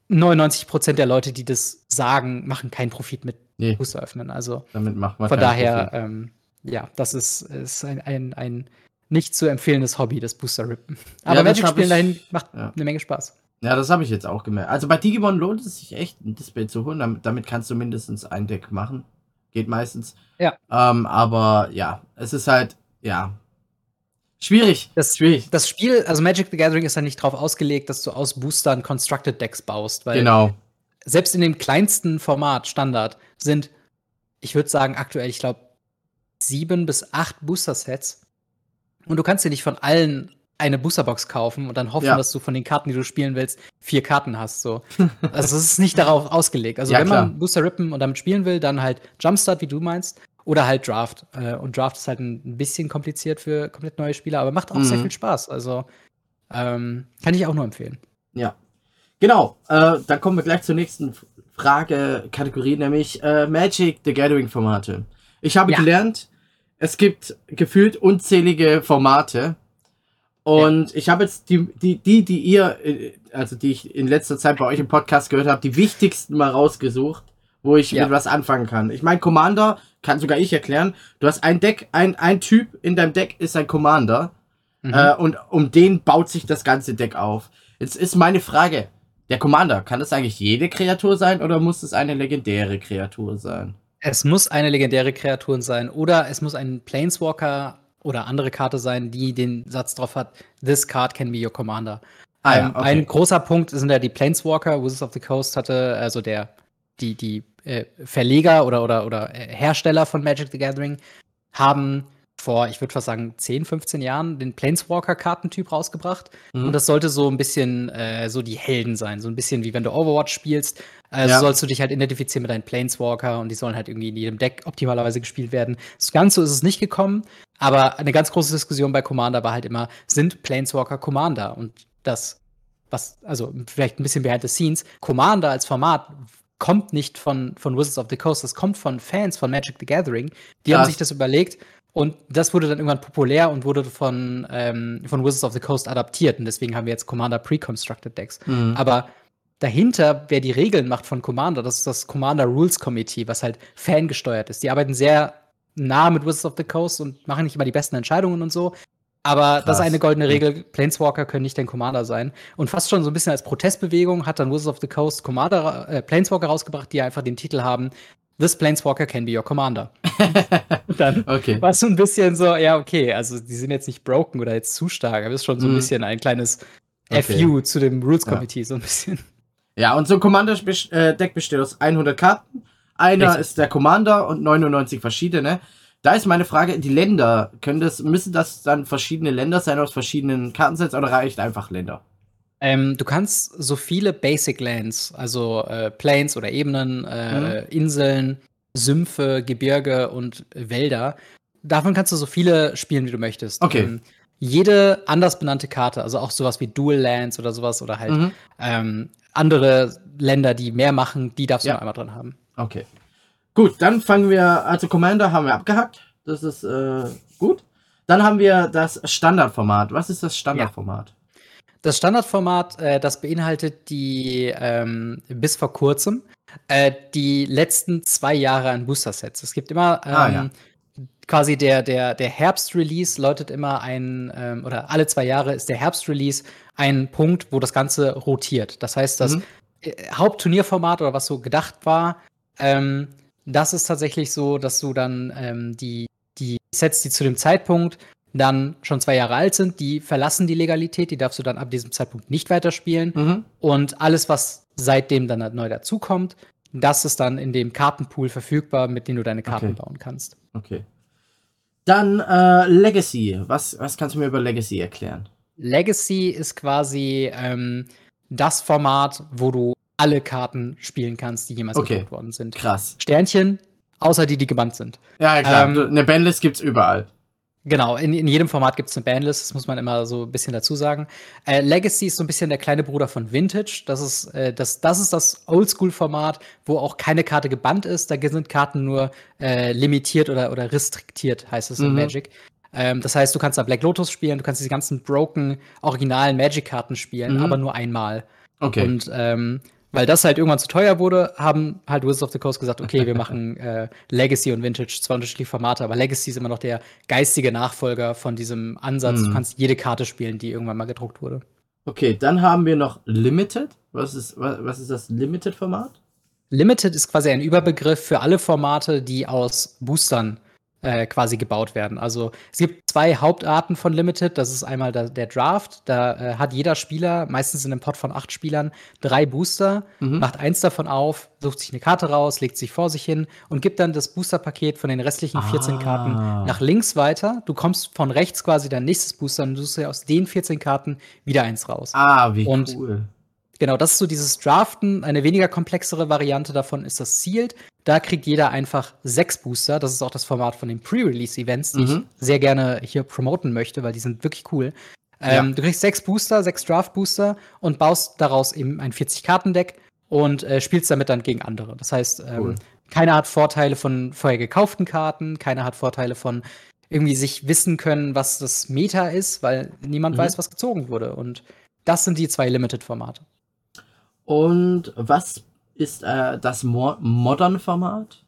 Speaker 2: 99% der Leute, die das sagen, machen keinen Profit mit nee. Booster öffnen. Also
Speaker 1: damit macht man
Speaker 2: von daher, ähm, ja, das ist, ist ein, ein, ein nicht zu empfehlendes Hobby, das Booster Rippen. Aber ja, Magic-Spielen dahin macht ja. eine Menge Spaß.
Speaker 1: Ja, das habe ich jetzt auch gemerkt. Also bei Digimon lohnt es sich echt, ein Display zu holen. Damit, damit kannst du mindestens ein Deck machen. Geht meistens.
Speaker 2: Ja.
Speaker 1: Ähm, aber ja, es ist halt, ja. Schwierig.
Speaker 2: Das,
Speaker 1: schwierig.
Speaker 2: das Spiel, also Magic the Gathering ist ja nicht darauf ausgelegt, dass du aus Boostern Constructed Decks baust. Weil
Speaker 1: genau.
Speaker 2: Selbst in dem kleinsten Format, Standard, sind, ich würde sagen, aktuell, ich glaube, sieben bis acht Booster-Sets. Und du kannst dir nicht von allen eine Boosterbox kaufen und dann hoffen, ja. dass du von den Karten, die du spielen willst, vier Karten hast. So. Also es ist nicht darauf ausgelegt. Also ja, wenn man Booster rippen und damit spielen will, dann halt Jumpstart, wie du meinst, oder halt Draft. Äh, und Draft ist halt ein bisschen kompliziert für komplett neue Spieler, aber macht auch mhm. sehr viel Spaß. Also ähm, kann ich auch nur empfehlen.
Speaker 1: Ja. Genau, äh, dann kommen wir gleich zur nächsten Frage-Kategorie, nämlich äh, Magic the Gathering-Formate. Ich habe ja. gelernt, es gibt gefühlt unzählige Formate und ja. ich habe jetzt die, die, die, die ihr, äh, also die ich in letzter Zeit bei euch im Podcast gehört habe, die wichtigsten mal rausgesucht, wo ich ja. mit was anfangen kann. Ich meine, Commander kann sogar ich erklären. Du hast ein Deck, ein, ein Typ in deinem Deck ist ein Commander. Mhm. Äh, und um den baut sich das ganze Deck auf. Jetzt ist meine Frage: Der Commander, kann das eigentlich jede Kreatur sein oder muss es eine legendäre Kreatur sein?
Speaker 2: Es muss eine legendäre Kreatur sein oder es muss ein Planeswalker oder andere Karte sein, die den Satz drauf hat, this card can be your commander. Ah, ja, ähm, okay. Ein großer Punkt sind ja die Planeswalker. Wizards of the Coast hatte, also der, die, die äh, Verleger oder, oder, oder äh, Hersteller von Magic the Gathering haben vor, ich würde fast sagen, 10, 15 Jahren den Planeswalker-Kartentyp rausgebracht. Mhm. Und das sollte so ein bisschen äh, so die Helden sein. So ein bisschen wie wenn du Overwatch spielst. Also ja. sollst du dich halt identifizieren mit deinen Planeswalker und die sollen halt irgendwie in jedem Deck optimalerweise gespielt werden. Das Ganze ist es nicht gekommen, aber eine ganz große Diskussion bei Commander war halt immer, sind Planeswalker Commander? Und das, was, also vielleicht ein bisschen behind the scenes, Commander als Format kommt nicht von, von Wizards of the Coast, das kommt von Fans von Magic the Gathering. Die Krass. haben sich das überlegt und das wurde dann irgendwann populär und wurde von, ähm, von Wizards of the Coast adaptiert. Und deswegen haben wir jetzt Commander Pre-Constructed Decks. Mhm. Aber dahinter, wer die Regeln macht von Commander, das ist das Commander Rules Committee, was halt fangesteuert ist. Die arbeiten sehr nah mit Wizards of the Coast und machen nicht immer die besten Entscheidungen und so. Aber Krass. das ist eine goldene Regel. Planeswalker können nicht dein Commander sein. Und fast schon so ein bisschen als Protestbewegung hat dann Wizards of the Coast Commander, äh, Planeswalker rausgebracht, die einfach den Titel haben: This Planeswalker can be your commander. dann okay. war es so ein bisschen so, ja, okay, also die sind jetzt nicht broken oder jetzt zu stark, aber es ist schon so ein mhm. bisschen ein kleines okay. FU zu dem Rules Committee, ja. so ein bisschen.
Speaker 1: Ja, und so ein Commander-Deck besteht aus 100 Karten. Einer Richtig. ist der Commander und 99 verschiedene. Da ist meine Frage, die Länder, können das, müssen das dann verschiedene Länder sein aus verschiedenen Kartensets oder reicht einfach Länder?
Speaker 2: Ähm, du kannst so viele Basic Lands, also äh, Plains oder Ebenen, äh, mhm. Inseln, Sümpfe, Gebirge und Wälder, davon kannst du so viele spielen, wie du möchtest.
Speaker 1: Okay. Ähm,
Speaker 2: jede anders benannte Karte, also auch sowas wie Dual Lands oder sowas oder halt mhm. ähm, andere Länder, die mehr machen, die darfst du ja. noch einmal drin haben.
Speaker 1: Okay. Gut, dann fangen wir, also Commander haben wir abgehackt. Das ist äh, gut. Dann haben wir das Standardformat. Was ist das Standardformat? Ja.
Speaker 2: Das Standardformat, äh, das beinhaltet die ähm, bis vor kurzem äh, die letzten zwei Jahre an Booster-Sets. Es gibt immer ähm, ah, ja. quasi der, der, der Herbst-Release läutet immer ein, ähm, oder alle zwei Jahre ist der Herbst-Release ein Punkt, wo das Ganze rotiert. Das heißt, das mhm. Äh, Hauptturnierformat oder was so gedacht war, ähm, das ist tatsächlich so, dass du dann ähm, die, die Sets, die zu dem Zeitpunkt dann schon zwei Jahre alt sind, die verlassen die Legalität, die darfst du dann ab diesem Zeitpunkt nicht weiterspielen. Mhm. Und alles, was seitdem dann neu dazukommt, das ist dann in dem Kartenpool verfügbar, mit dem du deine Karten okay. bauen kannst.
Speaker 1: Okay. Dann äh, Legacy. Was, was kannst du mir über Legacy erklären?
Speaker 2: Legacy ist quasi ähm, das Format, wo du alle Karten spielen kannst, die jemals
Speaker 1: Okay.
Speaker 2: gedruckt worden sind.
Speaker 1: Krass.
Speaker 2: Sternchen, außer die, die gebannt sind.
Speaker 1: Ja, klar.
Speaker 2: Ähm,
Speaker 1: Eine Bandlist gibt's überall.
Speaker 2: Genau, in, in jedem Format gibt es eine Bandlist, das muss man immer so ein bisschen dazu sagen. Äh, Legacy ist so ein bisschen der kleine Bruder von Vintage. Das ist, äh, das, das, ist das Oldschool-Format, wo auch keine Karte gebannt ist. Da sind Karten nur äh, limitiert oder, oder restriktiert, heißt es in
Speaker 1: Mhm.
Speaker 2: Magic. Ähm, das heißt, du kannst da Black Lotus spielen, du kannst diese ganzen broken, originalen Magic-Karten spielen,
Speaker 1: Mhm.
Speaker 2: aber nur einmal.
Speaker 1: Okay.
Speaker 2: Und ähm, weil das halt irgendwann zu teuer wurde, haben halt Wizards of the Coast gesagt, okay, wir machen äh, Legacy und Vintage, zwar unterschiedliche Formate, aber Legacy ist immer noch der geistige Nachfolger von diesem Ansatz.
Speaker 1: Mhm.
Speaker 2: Du kannst jede Karte spielen, die irgendwann mal gedruckt wurde.
Speaker 1: okay, dann haben wir noch Limited. Was ist, was, was ist das Limited-Format?
Speaker 2: Limited ist quasi ein Überbegriff für alle Formate, die aus Boostern äh, quasi gebaut werden. Also es gibt zwei Hauptarten von Limited. Das ist einmal der, der Draft. Da äh, hat jeder Spieler, meistens in einem Pot von acht Spielern, drei Booster,
Speaker 1: Mhm.
Speaker 2: macht eins davon auf, sucht sich eine Karte raus, legt sich vor sich hin und gibt dann das Boosterpaket von den restlichen 14
Speaker 1: Ah.
Speaker 2: Karten nach links weiter. Du kommst von rechts quasi dein nächstes Booster und du suchst dir aus den 14 Karten wieder eins raus.
Speaker 1: Ah, wie
Speaker 2: Und-
Speaker 1: cool.
Speaker 2: Genau, das ist so dieses Draften. Eine weniger komplexere Variante davon ist das Sealed. Da kriegt jeder einfach sechs Booster. Das ist auch das Format von den Pre-Release-Events, die
Speaker 1: Mhm.
Speaker 2: ich sehr gerne hier promoten möchte, weil die sind wirklich cool. Ähm, Du kriegst sechs Booster, sechs Draft-Booster und baust daraus eben ein 40-Karten-Deck und äh, spielst damit dann gegen andere. Das heißt, ähm,
Speaker 1: Cool.
Speaker 2: keiner hat Vorteile von vorher gekauften Karten, keiner hat Vorteile von irgendwie sich wissen können, was das Meta ist, weil niemand
Speaker 1: Mhm.
Speaker 2: weiß, was gezogen wurde. Und das sind die zwei Limited-Formate.
Speaker 1: Und was ist äh, das Mo Modern-Format?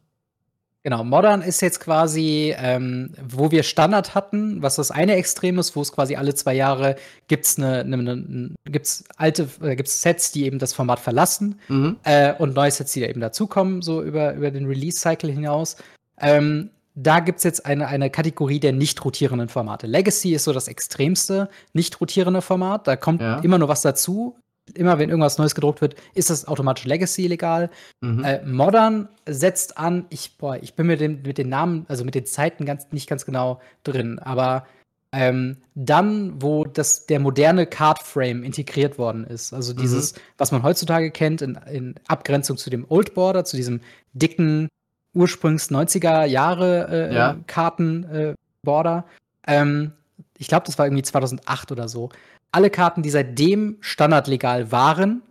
Speaker 2: Genau, Modern ist jetzt quasi, ähm, wo wir Standard hatten, was das eine Extrem ist, wo es quasi alle zwei Jahre gibt's eine, eine, eine gibt's alte, äh, gibt's Sets, die eben das Format verlassen
Speaker 1: Mhm.
Speaker 2: äh, und neue Sets, die da eben dazukommen, so über, über den Release-Cycle hinaus. Ähm, da gibt's jetzt eine, eine Kategorie der nicht rotierenden Formate. Legacy ist so das extremste nicht rotierende Format. Da kommt
Speaker 1: Ja.
Speaker 2: immer nur was dazu. Immer wenn irgendwas Neues gedruckt wird, ist das automatisch Legacy legal.
Speaker 1: Mhm.
Speaker 2: Äh, Modern setzt an, ich, boah, ich bin mit, dem, mit den Namen, also mit den Zeiten ganz, nicht ganz genau drin, aber ähm, dann, wo das, der moderne Card-Frame integriert worden ist, also dieses, was man heutzutage kennt, in, in Abgrenzung zu dem Old Border, zu diesem dicken, ursprüngs 90er Jahre äh,
Speaker 1: Ja.
Speaker 2: Karten-Border, ähm, ich glaube, das war irgendwie 2008 oder so. Alle Karten, die seitdem standardlegal waren,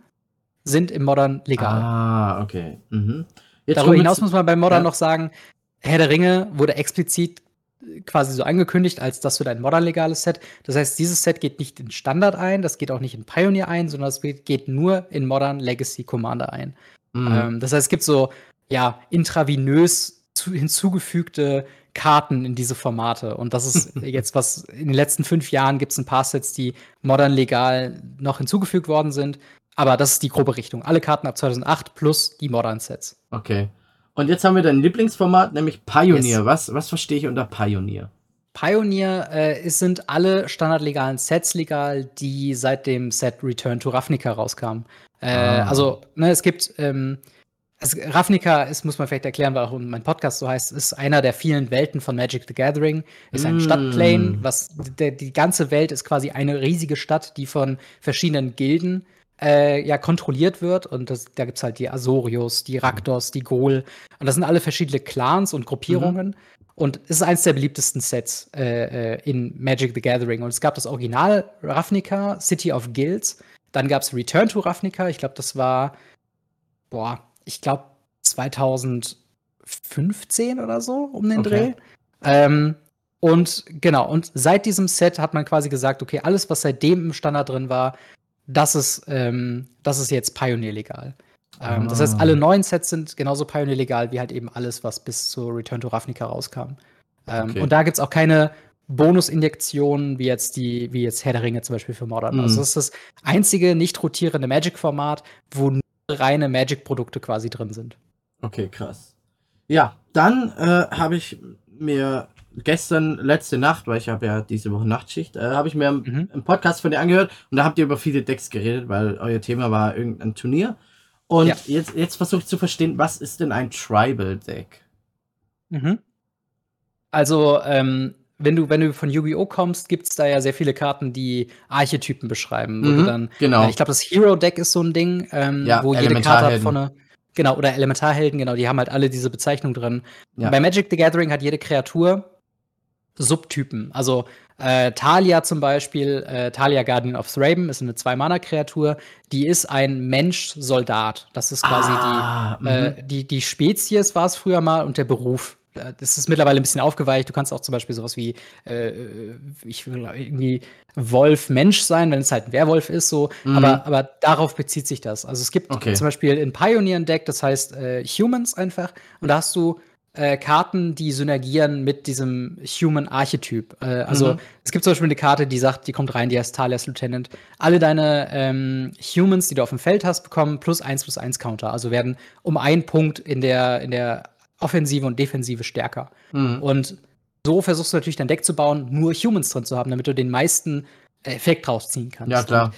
Speaker 2: sind im Modern legal.
Speaker 1: Ah, okay. Mhm.
Speaker 2: Darüber hinaus muss man bei Modern
Speaker 1: Ja.
Speaker 2: noch sagen, Herr der Ringe wurde explizit quasi so angekündigt, als das wird ein Modern legales Set. Das heißt, dieses Set geht nicht in Standard ein, das geht auch nicht in Pioneer ein, sondern es geht- nur in Modern Legacy Commander ein.
Speaker 1: Mhm.
Speaker 2: Ähm, das heißt, es gibt so, ja, intravenös zu, hinzugefügte Karten in diese Formate. Und das ist jetzt was, in den letzten fünf Jahren gibt es ein paar Sets, die modern legal noch hinzugefügt worden sind. Aber das ist die grobe Richtung. Alle Karten ab 2008 plus die modern Sets.
Speaker 1: Okay. Und jetzt haben wir dein Lieblingsformat, nämlich Pioneer.
Speaker 2: Yes.
Speaker 1: Was, was verstehe ich unter Pioneer?
Speaker 2: Pioneer äh, sind alle standardlegalen Sets legal, die seit dem Set Return to Ravnica rauskamen. Äh,
Speaker 1: Ah.
Speaker 2: Also, ne, es gibt ähm, es, Ravnica ist, muss man vielleicht erklären, weil auch mein Podcast so heißt, ist einer der vielen Welten von Magic the Gathering. Ist ein
Speaker 1: Mm.
Speaker 2: Stadtplane, was der, die ganze Welt ist quasi eine riesige Stadt, die von verschiedenen Gilden äh, ja kontrolliert wird. Und das, da gibt's halt die Azorius, die Raktos, die Gol. Und das sind alle verschiedene Clans und Gruppierungen. Und es ist eines der beliebtesten Sets äh, äh, in Magic the Gathering. Und es gab das Original Ravnica, City of Guilds. Dann gab es Return to Ravnica. Ich glaube, das war, boah, ich glaube 2015 oder so um den
Speaker 1: Okay.
Speaker 2: Dreh. Ähm, und genau, und seit diesem Set hat man quasi gesagt, okay, alles, was seitdem im Standard drin war, das ist, ähm, das ist jetzt Pioneer legal. Ähm, Das heißt,
Speaker 1: Ah.
Speaker 2: alle neuen Sets sind genauso Pioneer legal wie halt eben alles, was bis zu Return to Ravnica rauskam. Ähm,
Speaker 1: Okay.
Speaker 2: Und da gibt es auch keine Bonusinjektionen, wie jetzt die, wie jetzt Herr der Ringe zum Beispiel für Modern.
Speaker 1: Mhm.
Speaker 2: Also das ist das einzige nicht rotierende Magic-Format, wo nur reine Magic-Produkte quasi drin sind.
Speaker 1: Okay, krass. Ja, dann äh, habe ich mir gestern, letzte Nacht, weil ich habe ja diese Woche Nachtschicht, äh, habe ich mir
Speaker 2: Mhm.
Speaker 1: einen Podcast von dir angehört und da habt ihr über viele Decks geredet, weil euer Thema war irgendein Turnier. Und
Speaker 2: Ja.
Speaker 1: jetzt, jetzt versuche ich zu verstehen, was ist denn ein Tribal-Deck?
Speaker 2: Mhm. Also, ähm, wenn du, wenn du von Yu-Gi-Oh! kommst, gibt es da ja sehr viele Karten, die Archetypen beschreiben. Mhm, dann,
Speaker 1: genau.
Speaker 2: Äh, ich glaube, das Hero-Deck ist so ein Ding, ähm, ja, wo jede Karte hat von einer. Genau, oder Elementarhelden, genau, die haben halt alle diese Bezeichnung drin. Ja. Bei Magic the Gathering hat jede Kreatur Subtypen. Also äh, Talia zum Beispiel, äh, Talia Guardian of Thraben ist eine Zwei-Mana-Kreatur, die ist ein Mensch-Soldat. Das ist quasi ah, die, äh, mhm. die, die Spezies war es früher mal und der Beruf. Äh, das ist mittlerweile ein bisschen aufgeweicht. Du kannst auch zum Beispiel sowas wie, äh, ich will irgendwie Wolf-Mensch sein, wenn es halt ein Werwolf ist, so. Mhm. Aber, aber darauf bezieht sich das. Also es gibt okay. zum Beispiel ein Pioneer-Deck, das heißt äh, Humans einfach. Und da hast du äh, Karten, die synergieren mit diesem Human-Archetyp. Äh, also mhm. es gibt zum Beispiel eine Karte, die sagt, die kommt rein, die heißt Talias Lieutenant. Alle deine ähm, Humans, die du auf dem Feld hast, bekommen plus 1 plus 1 Counter. Also werden um einen Punkt in der, in der Offensive und Defensive stärker. Mhm. Und so versuchst du natürlich dein Deck zu bauen, nur Humans drin zu haben, damit du den meisten Effekt rausziehen kannst.
Speaker 1: Ja, klar.
Speaker 2: Und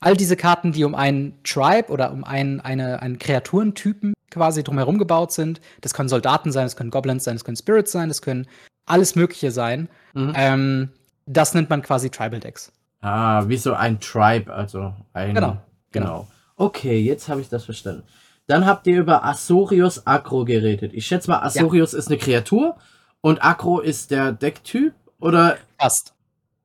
Speaker 2: all diese Karten, die um einen Tribe oder um einen, eine, einen Kreaturentypen quasi drumherum gebaut sind. Das können Soldaten sein, das können Goblins sein, das können Spirits sein, das können alles Mögliche sein. Mhm. Ähm, das nennt man quasi Tribal Decks.
Speaker 1: Ah, wie so ein Tribe, also ein.
Speaker 2: Genau.
Speaker 1: Genau. genau. Okay, jetzt habe ich das verstanden. Dann habt ihr über Azorius Agro geredet. Ich schätze mal, Azorius ja. ist eine Kreatur und Agro ist der Decktyp, oder?
Speaker 2: Fast.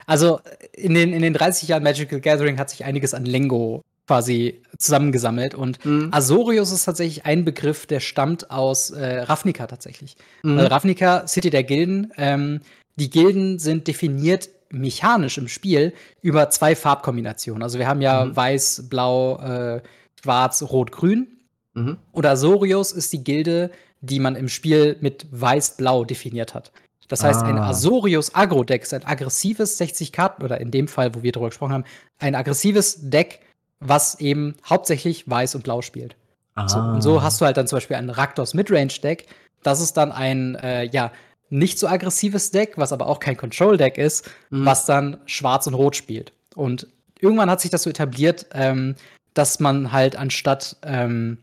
Speaker 2: Also in den, in den 30 Jahren Magical Gathering hat sich einiges an Lingo quasi zusammengesammelt. Und mhm. Azorius ist tatsächlich ein Begriff, der stammt aus äh, Ravnica tatsächlich. Mhm. Weil Ravnica, City der Gilden, ähm, die Gilden sind definiert mechanisch im Spiel über zwei Farbkombinationen. Also wir haben ja mhm. weiß, blau, äh, schwarz, rot, grün. Mhm. Und Azorius ist die Gilde, die man im Spiel mit weiß-blau definiert hat. Das heißt, ah. ein Azorius Agro-Deck ist ein aggressives 60 Karten, oder in dem Fall, wo wir darüber gesprochen haben, ein aggressives Deck, was eben hauptsächlich weiß und blau spielt. Ah. So, und so hast du halt dann zum Beispiel ein Raktos Midrange-Deck. Das ist dann ein, äh, ja, nicht so aggressives Deck, was aber auch kein Control-Deck ist, mhm. was dann schwarz und rot spielt. Und irgendwann hat sich das so etabliert, ähm, dass man halt anstatt, ähm,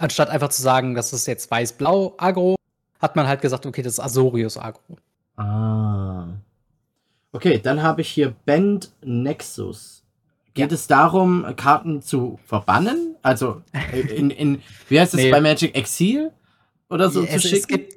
Speaker 2: anstatt einfach zu sagen, das ist jetzt weiß-blau Agro, hat man halt gesagt, okay, das ist Azorius Agro.
Speaker 1: Ah. Okay, dann habe ich hier Bend Nexus. Geht ja. es darum, Karten zu verbannen? Also in, in wie heißt es nee. bei Magic Exil oder so
Speaker 2: es,
Speaker 1: zu schicken?
Speaker 2: Es gibt,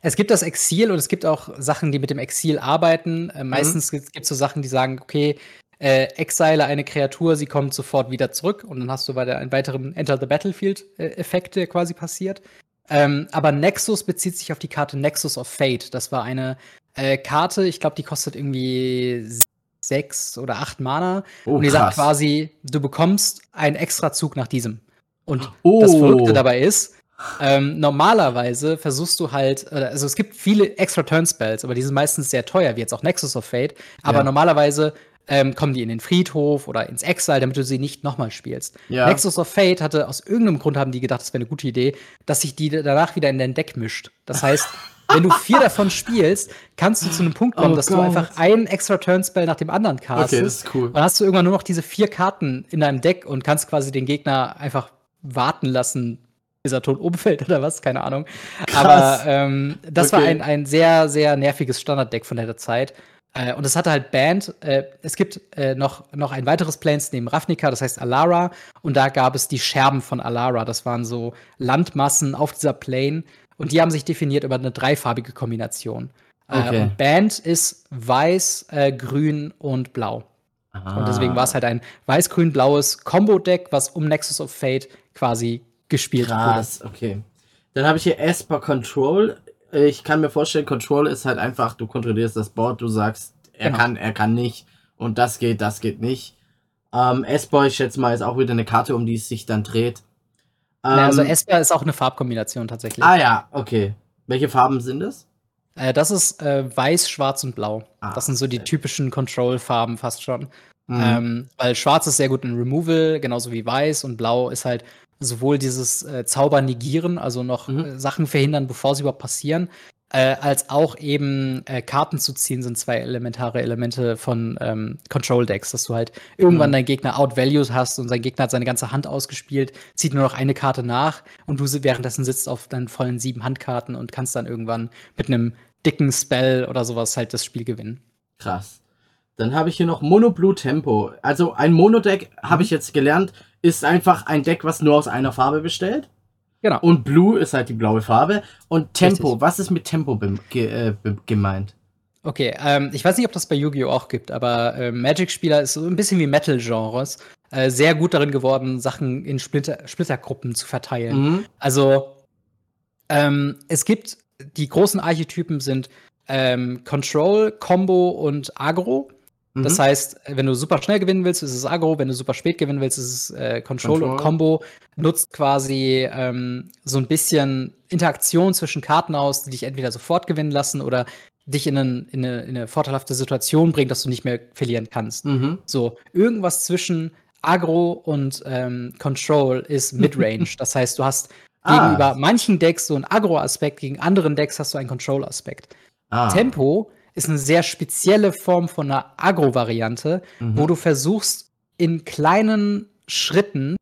Speaker 2: es gibt das Exil und es gibt auch Sachen, die mit dem Exil arbeiten. Äh, meistens mhm. gibt es so Sachen, die sagen, okay, äh, exile eine Kreatur, sie kommt sofort wieder zurück und dann hast du weiter einen weiteren Enter the Battlefield-Effekt, äh, der quasi passiert. Ähm, aber Nexus bezieht sich auf die Karte Nexus of Fate. Das war eine äh, Karte, ich glaube, die kostet irgendwie sechs oder acht Mana. Oh, und die sagt quasi, du bekommst einen extra Zug nach diesem. Und oh. das Verrückte dabei ist, ähm, normalerweise versuchst du halt, also es gibt viele extra Turn-Spells, aber die sind meistens sehr teuer, wie jetzt auch Nexus of Fate. Aber ja. normalerweise ähm, kommen die in den Friedhof oder ins Exile, damit du sie nicht nochmal spielst. Ja. Nexus of Fate hatte aus irgendeinem Grund haben die gedacht, das wäre eine gute Idee, dass sich die danach wieder in dein Deck mischt. Das heißt, wenn du vier davon spielst, kannst du zu einem Punkt kommen, oh dass Gott. du einfach einen extra Turnspell nach dem anderen castest.
Speaker 1: Okay, das ist cool.
Speaker 2: Dann hast du irgendwann nur noch diese vier Karten in deinem Deck und kannst quasi den Gegner einfach warten lassen, bis er tot umfällt oder was, keine Ahnung. Krass. Aber ähm, das okay. war ein, ein sehr, sehr nerviges Standarddeck von der Zeit. Äh, und es hatte halt Band. Äh, es gibt äh, noch, noch ein weiteres Planes neben Ravnica, das heißt Alara. Und da gab es die Scherben von Alara. Das waren so Landmassen auf dieser Plane, und die haben sich definiert über eine dreifarbige Kombination. Äh, okay. Und Band ist weiß, äh, grün und blau. Ah. Und deswegen war es halt ein weiß-grün-blaues Combo-Deck, was um Nexus of Fate quasi gespielt
Speaker 1: Krass, wurde. okay. Dann habe ich hier Esper Control. Ich kann mir vorstellen, Control ist halt einfach, du kontrollierst das Board, du sagst, er genau. kann, er kann nicht und das geht, das geht nicht. Ähm, Esper, ich schätze mal, ist auch wieder eine Karte, um die es sich dann dreht.
Speaker 2: Ähm, also Esper ist auch eine Farbkombination tatsächlich.
Speaker 1: Ah ja, okay. Welche Farben sind es?
Speaker 2: Äh, das ist äh, weiß, schwarz und blau. Ah, das sind so die okay. typischen Control-Farben fast schon. Mhm. Ähm, weil schwarz ist sehr gut in Removal, genauso wie weiß und blau ist halt sowohl dieses äh, Zauber negieren, also noch mhm. Äh, Sachen verhindern, bevor sie überhaupt passieren, äh, als auch eben äh, Karten zu ziehen, sind zwei elementare Elemente von ähm, Control Decks, dass du halt irgendwann mhm. deinen Gegner outvalues hast und sein Gegner hat seine ganze Hand ausgespielt, zieht nur noch eine Karte nach und du währenddessen sitzt auf deinen vollen sieben Handkarten und kannst dann irgendwann mit einem dicken Spell oder sowas halt das Spiel gewinnen.
Speaker 1: Krass. Dann habe ich hier noch Mono Blue Tempo. Also ein Mono-Deck, habe ich jetzt gelernt, ist einfach ein Deck, was nur aus einer Farbe bestellt. Genau. Und Blue ist halt die blaue Farbe. Und Tempo, Richtig. was ist mit Tempo ge äh, gemeint?
Speaker 2: Okay, ähm, ich weiß nicht, ob das bei Yu-Gi-Oh! auch gibt, aber äh, Magic-Spieler ist so ein bisschen wie Metal-Genres. Äh, sehr gut darin geworden, Sachen in Splitter Splittergruppen zu verteilen. Mhm. Also, ähm, es gibt die großen Archetypen sind ähm, Control, Combo und Agro. Mhm. Das heißt, wenn du super schnell gewinnen willst, ist es Agro. Wenn du super spät gewinnen willst, ist es äh, Control, Control, und Combo. Nutzt quasi ähm, so ein bisschen Interaktion zwischen Karten aus, die dich entweder sofort gewinnen lassen oder dich in, einen, in, eine, in, eine, vorteilhafte Situation bringt, dass du nicht mehr verlieren kannst. Mhm. So, irgendwas zwischen Agro und ähm, Control ist Midrange. das heißt, du hast ah. gegenüber manchen Decks so einen Agro-Aspekt, gegen anderen Decks hast du einen Control-Aspekt. Ah. Tempo ist eine sehr spezielle Form von einer Agro-Variante, mhm. wo du versuchst, in kleinen Schritten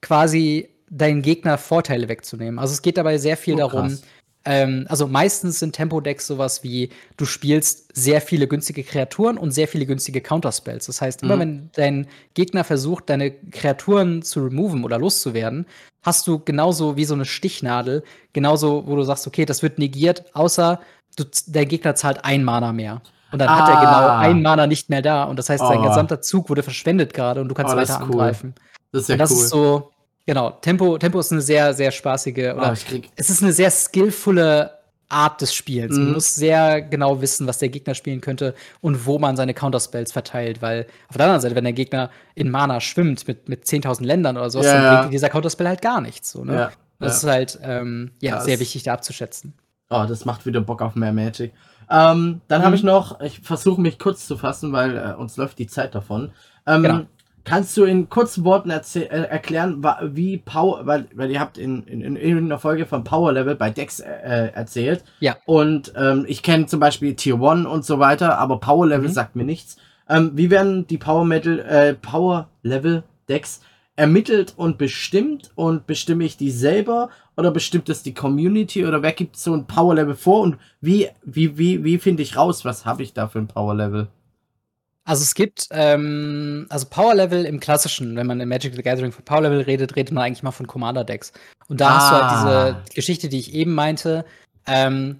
Speaker 2: quasi deinen Gegner Vorteile wegzunehmen. Also es geht dabei sehr viel oh, darum, ähm, also meistens sind Tempo-Decks sowas wie, du spielst sehr viele günstige Kreaturen und sehr viele günstige Counterspells. Das heißt, immer mhm. wenn dein Gegner versucht, deine Kreaturen zu removen oder loszuwerden, hast du genauso wie so eine Stichnadel, genauso, wo du sagst, okay, das wird negiert, außer du, der Gegner zahlt ein Mana mehr. Und dann ah. hat er genau ah. ein Mana nicht mehr da. Und das heißt, sein oh. gesamter Zug wurde verschwendet gerade und du kannst oh, weiter cool. angreifen. Das ist ja und das cool. ist so, genau, Tempo, Tempo ist eine sehr, sehr spaßige, oder oh, es ist eine sehr skillvolle Art des Spiels. Mhm. Man muss sehr genau wissen, was der Gegner spielen könnte und wo man seine Counterspells verteilt, weil auf der anderen Seite, wenn der Gegner in Mana schwimmt mit, mit 10.000 Ländern oder so, ja, dann bringt dieser Counterspell halt gar nichts. So, ne? ja, das ja. ist halt ähm, ja, sehr wichtig da abzuschätzen.
Speaker 1: Oh, das macht wieder Bock auf mehr Magic. Ähm, dann mhm. habe ich noch, ich versuche mich kurz zu fassen, weil äh, uns läuft die Zeit davon. Ähm, genau. Kannst du in kurzen Worten äh, erklären, wie Power, weil, weil ihr habt in, in, in einer Folge von Power Level bei Dex äh, erzählt. Ja. Und ähm, ich kenne zum Beispiel Tier 1 und so weiter, aber Power Level mhm. sagt mir nichts. Ähm, wie werden die Power Metal, äh, Power Level Decks ermittelt und bestimmt und bestimme ich die selber oder bestimmt es die Community oder wer gibt so ein Power Level vor und wie, wie, wie, wie finde ich raus, was habe ich da für ein Power Level?
Speaker 2: Also es gibt, ähm, also Power Level im klassischen, wenn man in Magic the Gathering von Power Level redet, redet man eigentlich mal von Commander Decks. Und da ah. hast du halt diese ah. Geschichte, die ich eben meinte. Ähm,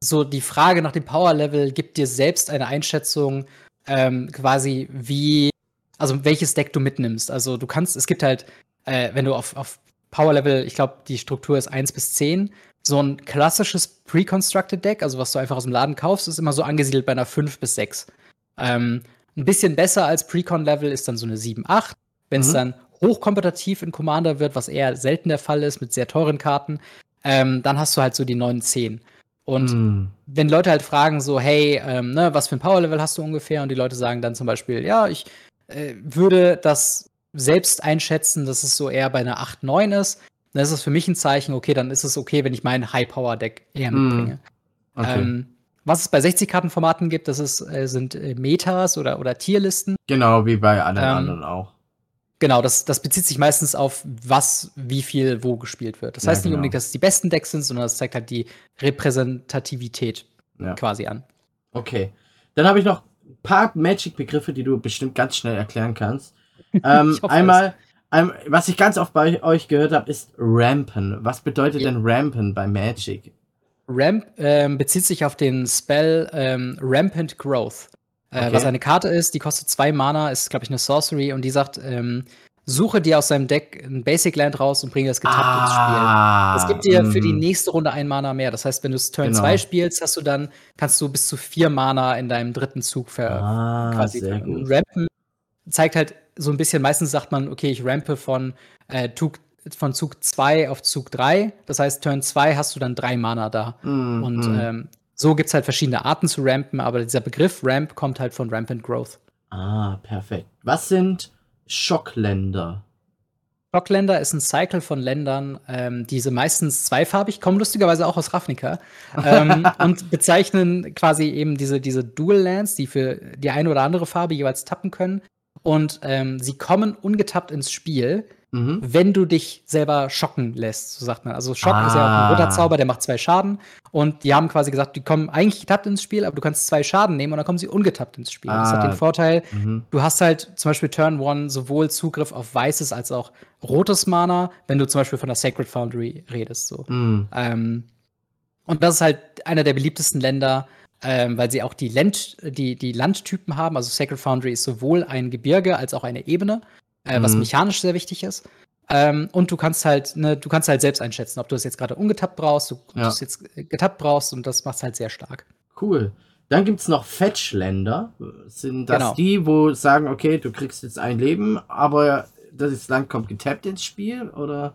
Speaker 2: so die Frage nach dem Power Level gibt dir selbst eine Einschätzung, ähm, quasi wie, also welches Deck du mitnimmst. Also du kannst, es gibt halt, äh, wenn du auf, auf Power Level, ich glaube, die Struktur ist 1 bis 10. So ein klassisches Pre-Constructed Deck, also was du einfach aus dem Laden kaufst, ist immer so angesiedelt bei einer 5 bis 6. Ähm, ein bisschen besser als Precon-Level ist dann so eine 7, 8. Wenn es mhm. dann hochkompetitiv in Commander wird, was eher selten der Fall ist, mit sehr teuren Karten, ähm, dann hast du halt so die 9, 10. Und mm. wenn Leute halt fragen, so, hey, ähm, ne, was für ein Power-Level hast du ungefähr? Und die Leute sagen dann zum Beispiel, ja, ich äh, würde das selbst einschätzen, dass es so eher bei einer 8, 9 ist. Dann ist es für mich ein Zeichen, okay, dann ist es okay, wenn ich mein High-Power-Deck eher mm. mitbringe. Okay. Ähm, was es bei 60-Karten-Formaten gibt, das ist, äh, sind äh, Metas oder, oder Tierlisten.
Speaker 1: Genau, wie bei allen ähm, anderen auch.
Speaker 2: Genau, das, das bezieht sich meistens auf was, wie viel, wo gespielt wird. Das ja, heißt nicht genau. unbedingt, dass es die besten Decks sind, sondern das zeigt halt die Repräsentativität ja. quasi an.
Speaker 1: Okay. Dann habe ich noch ein paar Magic-Begriffe, die du bestimmt ganz schnell erklären kannst. Ähm, einmal, ein, was ich ganz oft bei euch gehört habe, ist Rampen. Was bedeutet ja. denn Rampen bei Magic?
Speaker 2: Ramp ähm, bezieht sich auf den Spell ähm, Rampant Growth. Äh, okay. Was eine Karte ist, die kostet zwei Mana, ist, glaube ich, eine Sorcery und die sagt, ähm, suche dir aus deinem Deck ein Basic Land raus und bringe das getappt ah, ins Spiel. Das gibt dir für die mhm. nächste Runde ein Mana mehr. Das heißt, wenn du es Turn 2 genau. spielst, hast du dann, kannst du bis zu vier Mana in deinem dritten Zug ver ah, quasi rampen. Zeigt halt so ein bisschen, meistens sagt man, okay, ich rampe von äh, Zug von Zug 2 auf Zug 3. Das heißt, Turn 2 hast du dann drei Mana da. Mm, und mm. Ähm, so gibt es halt verschiedene Arten zu rampen, aber dieser Begriff Ramp kommt halt von Rampant Growth.
Speaker 1: Ah, perfekt. Was sind Schockländer?
Speaker 2: Schockländer ist ein Cycle von Ländern, ähm, diese meistens zweifarbig, kommen lustigerweise auch aus Ravnica ähm, und bezeichnen quasi eben diese, diese Dual Lands, die für die eine oder andere Farbe jeweils tappen können. Und ähm, sie kommen ungetappt ins Spiel mhm. wenn du dich selber schocken lässt, so sagt man. Also Schock ah. ist ja auch ein roter ah. Zauber, der macht zwei Schaden. Und die haben quasi gesagt, die kommen eigentlich getappt ins Spiel, aber du kannst zwei Schaden nehmen und dann kommen sie ungetappt ins Spiel. Ah. Das hat den ah. Vorteil, mhm. du hast halt zum Beispiel Turn One sowohl Zugriff auf weißes als auch rotes Mana, wenn du zum Beispiel von der Sacred Foundry redest. So. Mhm. Ähm, und das ist halt einer der beliebtesten Länder, ähm, weil sie auch die, Land, die, die Landtypen haben. Also Sacred Foundry ist sowohl ein Gebirge als auch eine Ebene äh, mhm. was mechanisch sehr wichtig ist. Ähm, und du kannst halt, ne, du kannst halt selbst einschätzen, ob du es jetzt gerade ungetappt brauchst, ob ja. du es jetzt getappt brauchst und das macht es halt sehr stark.
Speaker 1: Cool. Dann gibt es noch Fetch-Länder. Sind das genau. die, wo sagen, okay, du kriegst jetzt ein Leben, aber das Land kommt getappt ins Spiel, oder?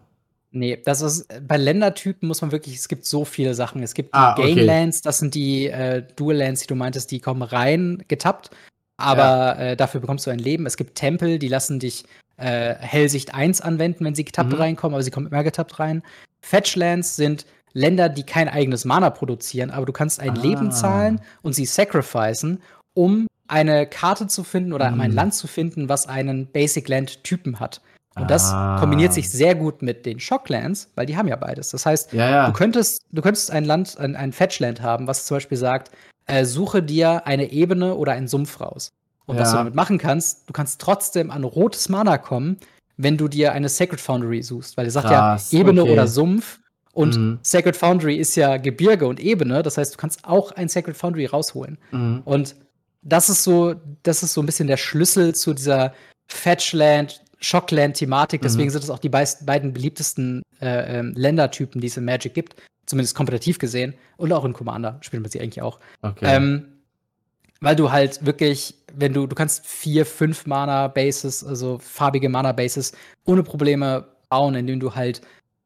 Speaker 2: Nee, das ist bei Ländertypen muss man wirklich, es gibt so viele Sachen. Es gibt die ah, okay. Game Lands, das sind die äh, Dual Lands, die du meintest, die kommen rein getappt, aber ja. äh, dafür bekommst du ein Leben. Es gibt Tempel, die lassen dich äh, Hellsicht 1 anwenden, wenn sie getappt mhm. reinkommen, aber sie kommen immer getappt rein. Fetchlands sind Länder, die kein eigenes Mana produzieren, aber du kannst ein ah. Leben zahlen und sie sacrificen, um eine Karte zu finden oder mhm. ein Land zu finden, was einen Basic Land Typen hat. Und das ah. kombiniert sich sehr gut mit den Shocklands, weil die haben ja beides. Das heißt, ja, ja. du könntest, du könntest ein Land, ein, ein Fetchland haben, was zum Beispiel sagt, äh, suche dir eine Ebene oder einen Sumpf raus. Und ja. was du damit machen kannst, du kannst trotzdem an rotes Mana kommen, wenn du dir eine Sacred Foundry suchst. Weil er sagt Krass, ja Ebene okay. oder Sumpf. Und mhm. Sacred Foundry ist ja Gebirge und Ebene. Das heißt, du kannst auch ein Sacred Foundry rausholen. Mhm. Und das ist so, das ist so ein bisschen der Schlüssel zu dieser Fetchland, Shockland-Thematik. Deswegen mhm. sind es auch die beiden beliebtesten äh, äh, Ländertypen, die es in Magic gibt. Zumindest kompetitiv gesehen. Und auch in Commander spielt man sie eigentlich auch. Okay. Ähm, weil du halt wirklich, wenn du, du kannst vier, fünf Mana-Bases, also farbige Mana-Bases, ohne Probleme bauen, indem du halt,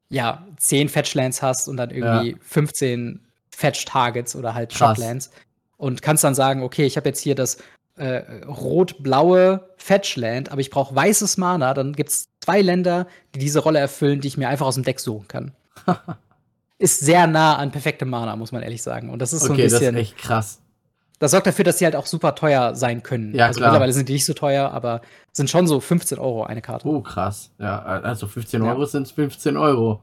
Speaker 2: ja, zehn Fetchlands hast und dann irgendwie ja. 15 Fetch-Targets oder halt Shoplands. Und kannst dann sagen, okay, ich habe jetzt hier das äh, rot-blaue Fetchland, aber ich brauche weißes Mana, dann gibt es zwei Länder, die diese Rolle erfüllen, die ich mir einfach aus dem Deck suchen kann. ist sehr nah an perfektem Mana, muss man ehrlich sagen. Und das ist okay, so ein bisschen.
Speaker 1: Das ist echt krass
Speaker 2: das sorgt dafür, dass sie halt auch super teuer sein können. Ja, also klar. mittlerweile sind die nicht so teuer, aber sind schon so 15 Euro eine Karte.
Speaker 1: Oh, krass. Ja, also 15 ja. Euro sind 15 Euro.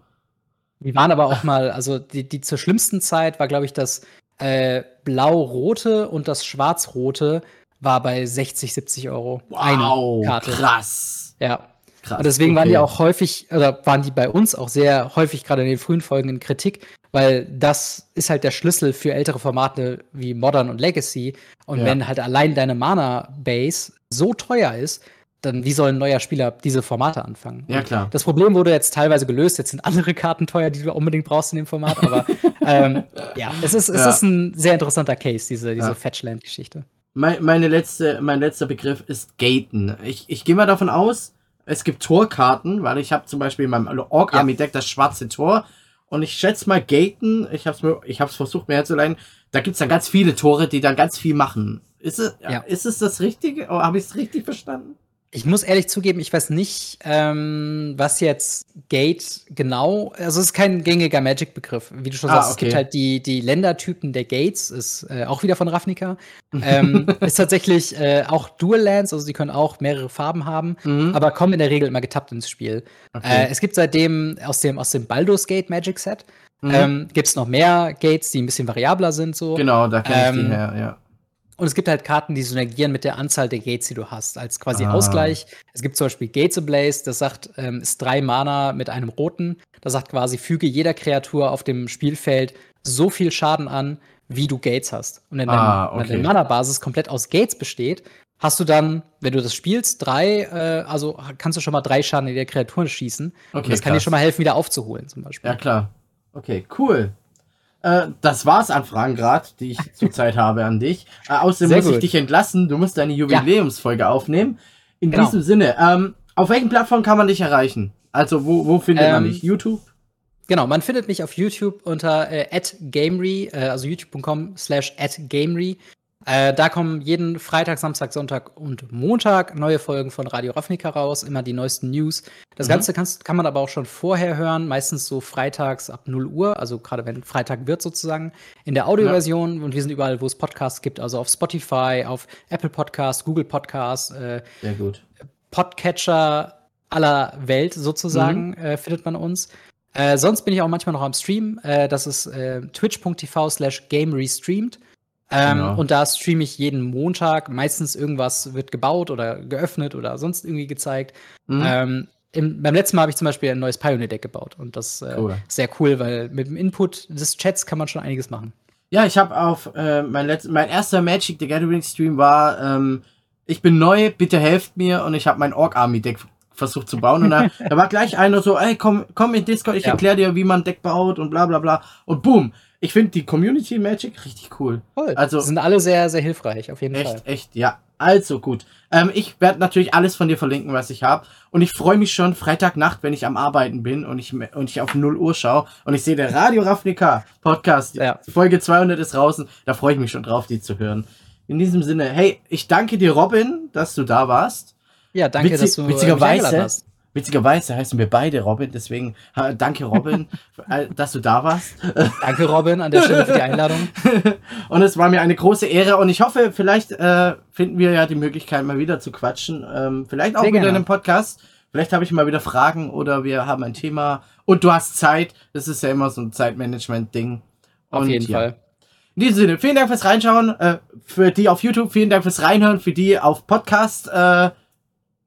Speaker 2: Die waren aber auch mal, also die, die zur schlimmsten Zeit war, glaube ich, das äh, blau-rote und das schwarz-rote war bei 60, 70 Euro.
Speaker 1: Wow, eine Karte. krass.
Speaker 2: Ja. Krass, und deswegen okay. waren die auch häufig, oder waren die bei uns auch sehr häufig gerade in den frühen Folgen in Kritik, weil das ist halt der Schlüssel für ältere Formate wie Modern und Legacy. Und ja. wenn halt allein deine Mana-Base so teuer ist, dann wie soll ein neuer Spieler diese Formate anfangen?
Speaker 1: Ja, klar.
Speaker 2: Das Problem wurde jetzt teilweise gelöst. Jetzt sind andere Karten teuer, die du unbedingt brauchst in dem Format. Aber ähm, ja, es ist, es ja. ist ein sehr interessanter Case, diese, diese ja. Fetchland-Geschichte.
Speaker 1: Mein, meine letzte, mein letzter Begriff ist Gaten. Ich, ich gehe mal davon aus, es gibt Torkarten, weil ich habe zum Beispiel in meinem Ork Army Deck das schwarze Tor und ich schätze mal Gaten, ich habe es mir ich hab's versucht mir herzuleiten, da gibt es dann ganz viele Tore, die dann ganz viel machen. Ist es, ja. ist es das Richtige? Oder habe ich es richtig verstanden?
Speaker 2: Ich muss ehrlich zugeben, ich weiß nicht, ähm, was jetzt Gate genau, also es ist kein gängiger Magic-Begriff. Wie du schon ah, sagst, okay. es gibt halt die, die Ländertypen der Gates, ist äh, auch wieder von Ravnica. ähm, ist tatsächlich äh, auch Dual Lands, also sie können auch mehrere Farben haben, mhm. aber kommen in der Regel immer getappt ins Spiel. Okay. Äh, es gibt seitdem aus dem, aus dem Baldur's Gate Magic Set, mhm. ähm, gibt es noch mehr Gates, die ein bisschen variabler sind. So.
Speaker 1: Genau, da kenne ich ähm, die her, ja.
Speaker 2: Und es gibt halt Karten, die synergieren mit der Anzahl der Gates, die du hast, als quasi ah. Ausgleich. Es gibt zum Beispiel Gates Ablaze, das sagt, ähm, ist drei Mana mit einem roten. Das sagt quasi, füge jeder Kreatur auf dem Spielfeld so viel Schaden an, wie du Gates hast. Und wenn ah, okay. deine Mana-Basis komplett aus Gates besteht, hast du dann, wenn du das spielst, drei, äh, also kannst du schon mal drei Schaden in der Kreatur schießen. Okay, und das kann dir schon mal helfen, wieder aufzuholen, zum Beispiel.
Speaker 1: Ja, klar. Okay, cool. Äh, das war's an Fragen gerade, die ich zurzeit habe an dich. Äh, außerdem Sehr muss gut. ich dich entlassen. Du musst deine Jubiläumsfolge ja. aufnehmen. In genau. diesem Sinne, ähm, auf welchen Plattformen kann man dich erreichen? Also, wo, wo findet ähm, man dich? YouTube?
Speaker 2: Genau, man findet mich auf YouTube unter äh, @gamery, äh, also youtube.com slash @gamery. Äh, da kommen jeden Freitag, Samstag, Sonntag und Montag neue Folgen von Radio Ravnica raus, immer die neuesten News. Das mhm. Ganze kannst, kann man aber auch schon vorher hören, meistens so freitags ab 0 Uhr, also gerade wenn Freitag wird sozusagen, in der Audioversion. Ja. Und wir sind überall, wo es Podcasts gibt, also auf Spotify, auf Apple Podcasts, Google Podcasts, äh,
Speaker 1: Sehr gut.
Speaker 2: Podcatcher, aller Welt sozusagen mhm. äh, findet man uns. Äh, sonst bin ich auch manchmal noch am Stream. Äh, das ist äh, twitch.tv slash game restreamed. Ähm, genau. Und da streame ich jeden Montag. Meistens irgendwas wird gebaut oder geöffnet oder sonst irgendwie gezeigt. Mhm. Ähm, im, beim letzten Mal habe ich zum Beispiel ein neues Pioneer-Deck gebaut. Und das äh, cool. ist sehr cool, weil mit dem Input des Chats kann man schon einiges machen.
Speaker 1: Ja, ich habe auf äh, mein, letzt, mein erster Magic the Gathering Stream war, ähm, ich bin neu, bitte helft mir und ich habe mein Orc Army Deck versucht zu bauen. Und da, da war gleich einer so, ey, komm, komm in Discord, ich ja. erkläre dir, wie man Deck baut und bla bla bla. Und boom. Ich finde die Community Magic richtig cool.
Speaker 2: Cool. Also, sind alle sehr, sehr hilfreich, auf jeden
Speaker 1: echt,
Speaker 2: Fall.
Speaker 1: Echt, echt, ja. Also gut. Ähm, ich werde natürlich alles von dir verlinken, was ich habe. Und ich freue mich schon Freitagnacht, wenn ich am Arbeiten bin und ich, und ich auf 0 Uhr schaue und ich sehe der Radio Ravnica Podcast. Ja. Folge 200 ist draußen. Da freue ich mich schon drauf, die zu hören. In diesem Sinne, hey, ich danke dir, Robin, dass du da warst.
Speaker 2: Ja, danke, Witzig, dass du
Speaker 1: witzigerweise, hast. Witzigerweise heißen wir beide Robin, deswegen danke Robin, äh, dass du da warst.
Speaker 2: Danke Robin an der Stelle für die Einladung.
Speaker 1: und es war mir eine große Ehre und ich hoffe, vielleicht äh, finden wir ja die Möglichkeit, mal wieder zu quatschen. Ähm, vielleicht auch Sehr wieder gerne. in einem Podcast. Vielleicht habe ich mal wieder Fragen oder wir haben ein Thema und du hast Zeit. Das ist ja immer so ein Zeitmanagement-Ding.
Speaker 2: Auf jeden ja. Fall.
Speaker 1: In diesem Sinne, vielen Dank fürs Reinschauen. Äh, für die auf YouTube, vielen Dank fürs Reinhören. Für die auf Podcast. Äh,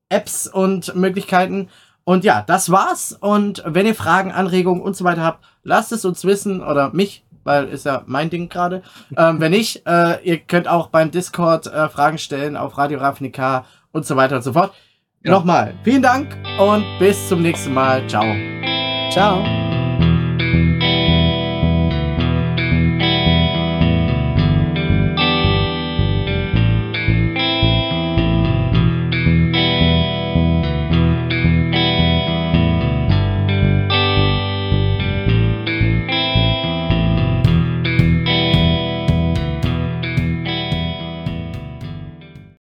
Speaker 1: Apps und Möglichkeiten. Und ja, das war's. Und wenn ihr Fragen, Anregungen und so weiter habt, lasst es uns wissen oder mich, weil ist ja mein Ding gerade. ähm, wenn nicht, äh, ihr könnt auch beim Discord äh, Fragen stellen auf Radio Ravnica und so weiter und so fort. Ja. Nochmal, vielen Dank und bis zum nächsten Mal. Ciao.
Speaker 2: Ciao.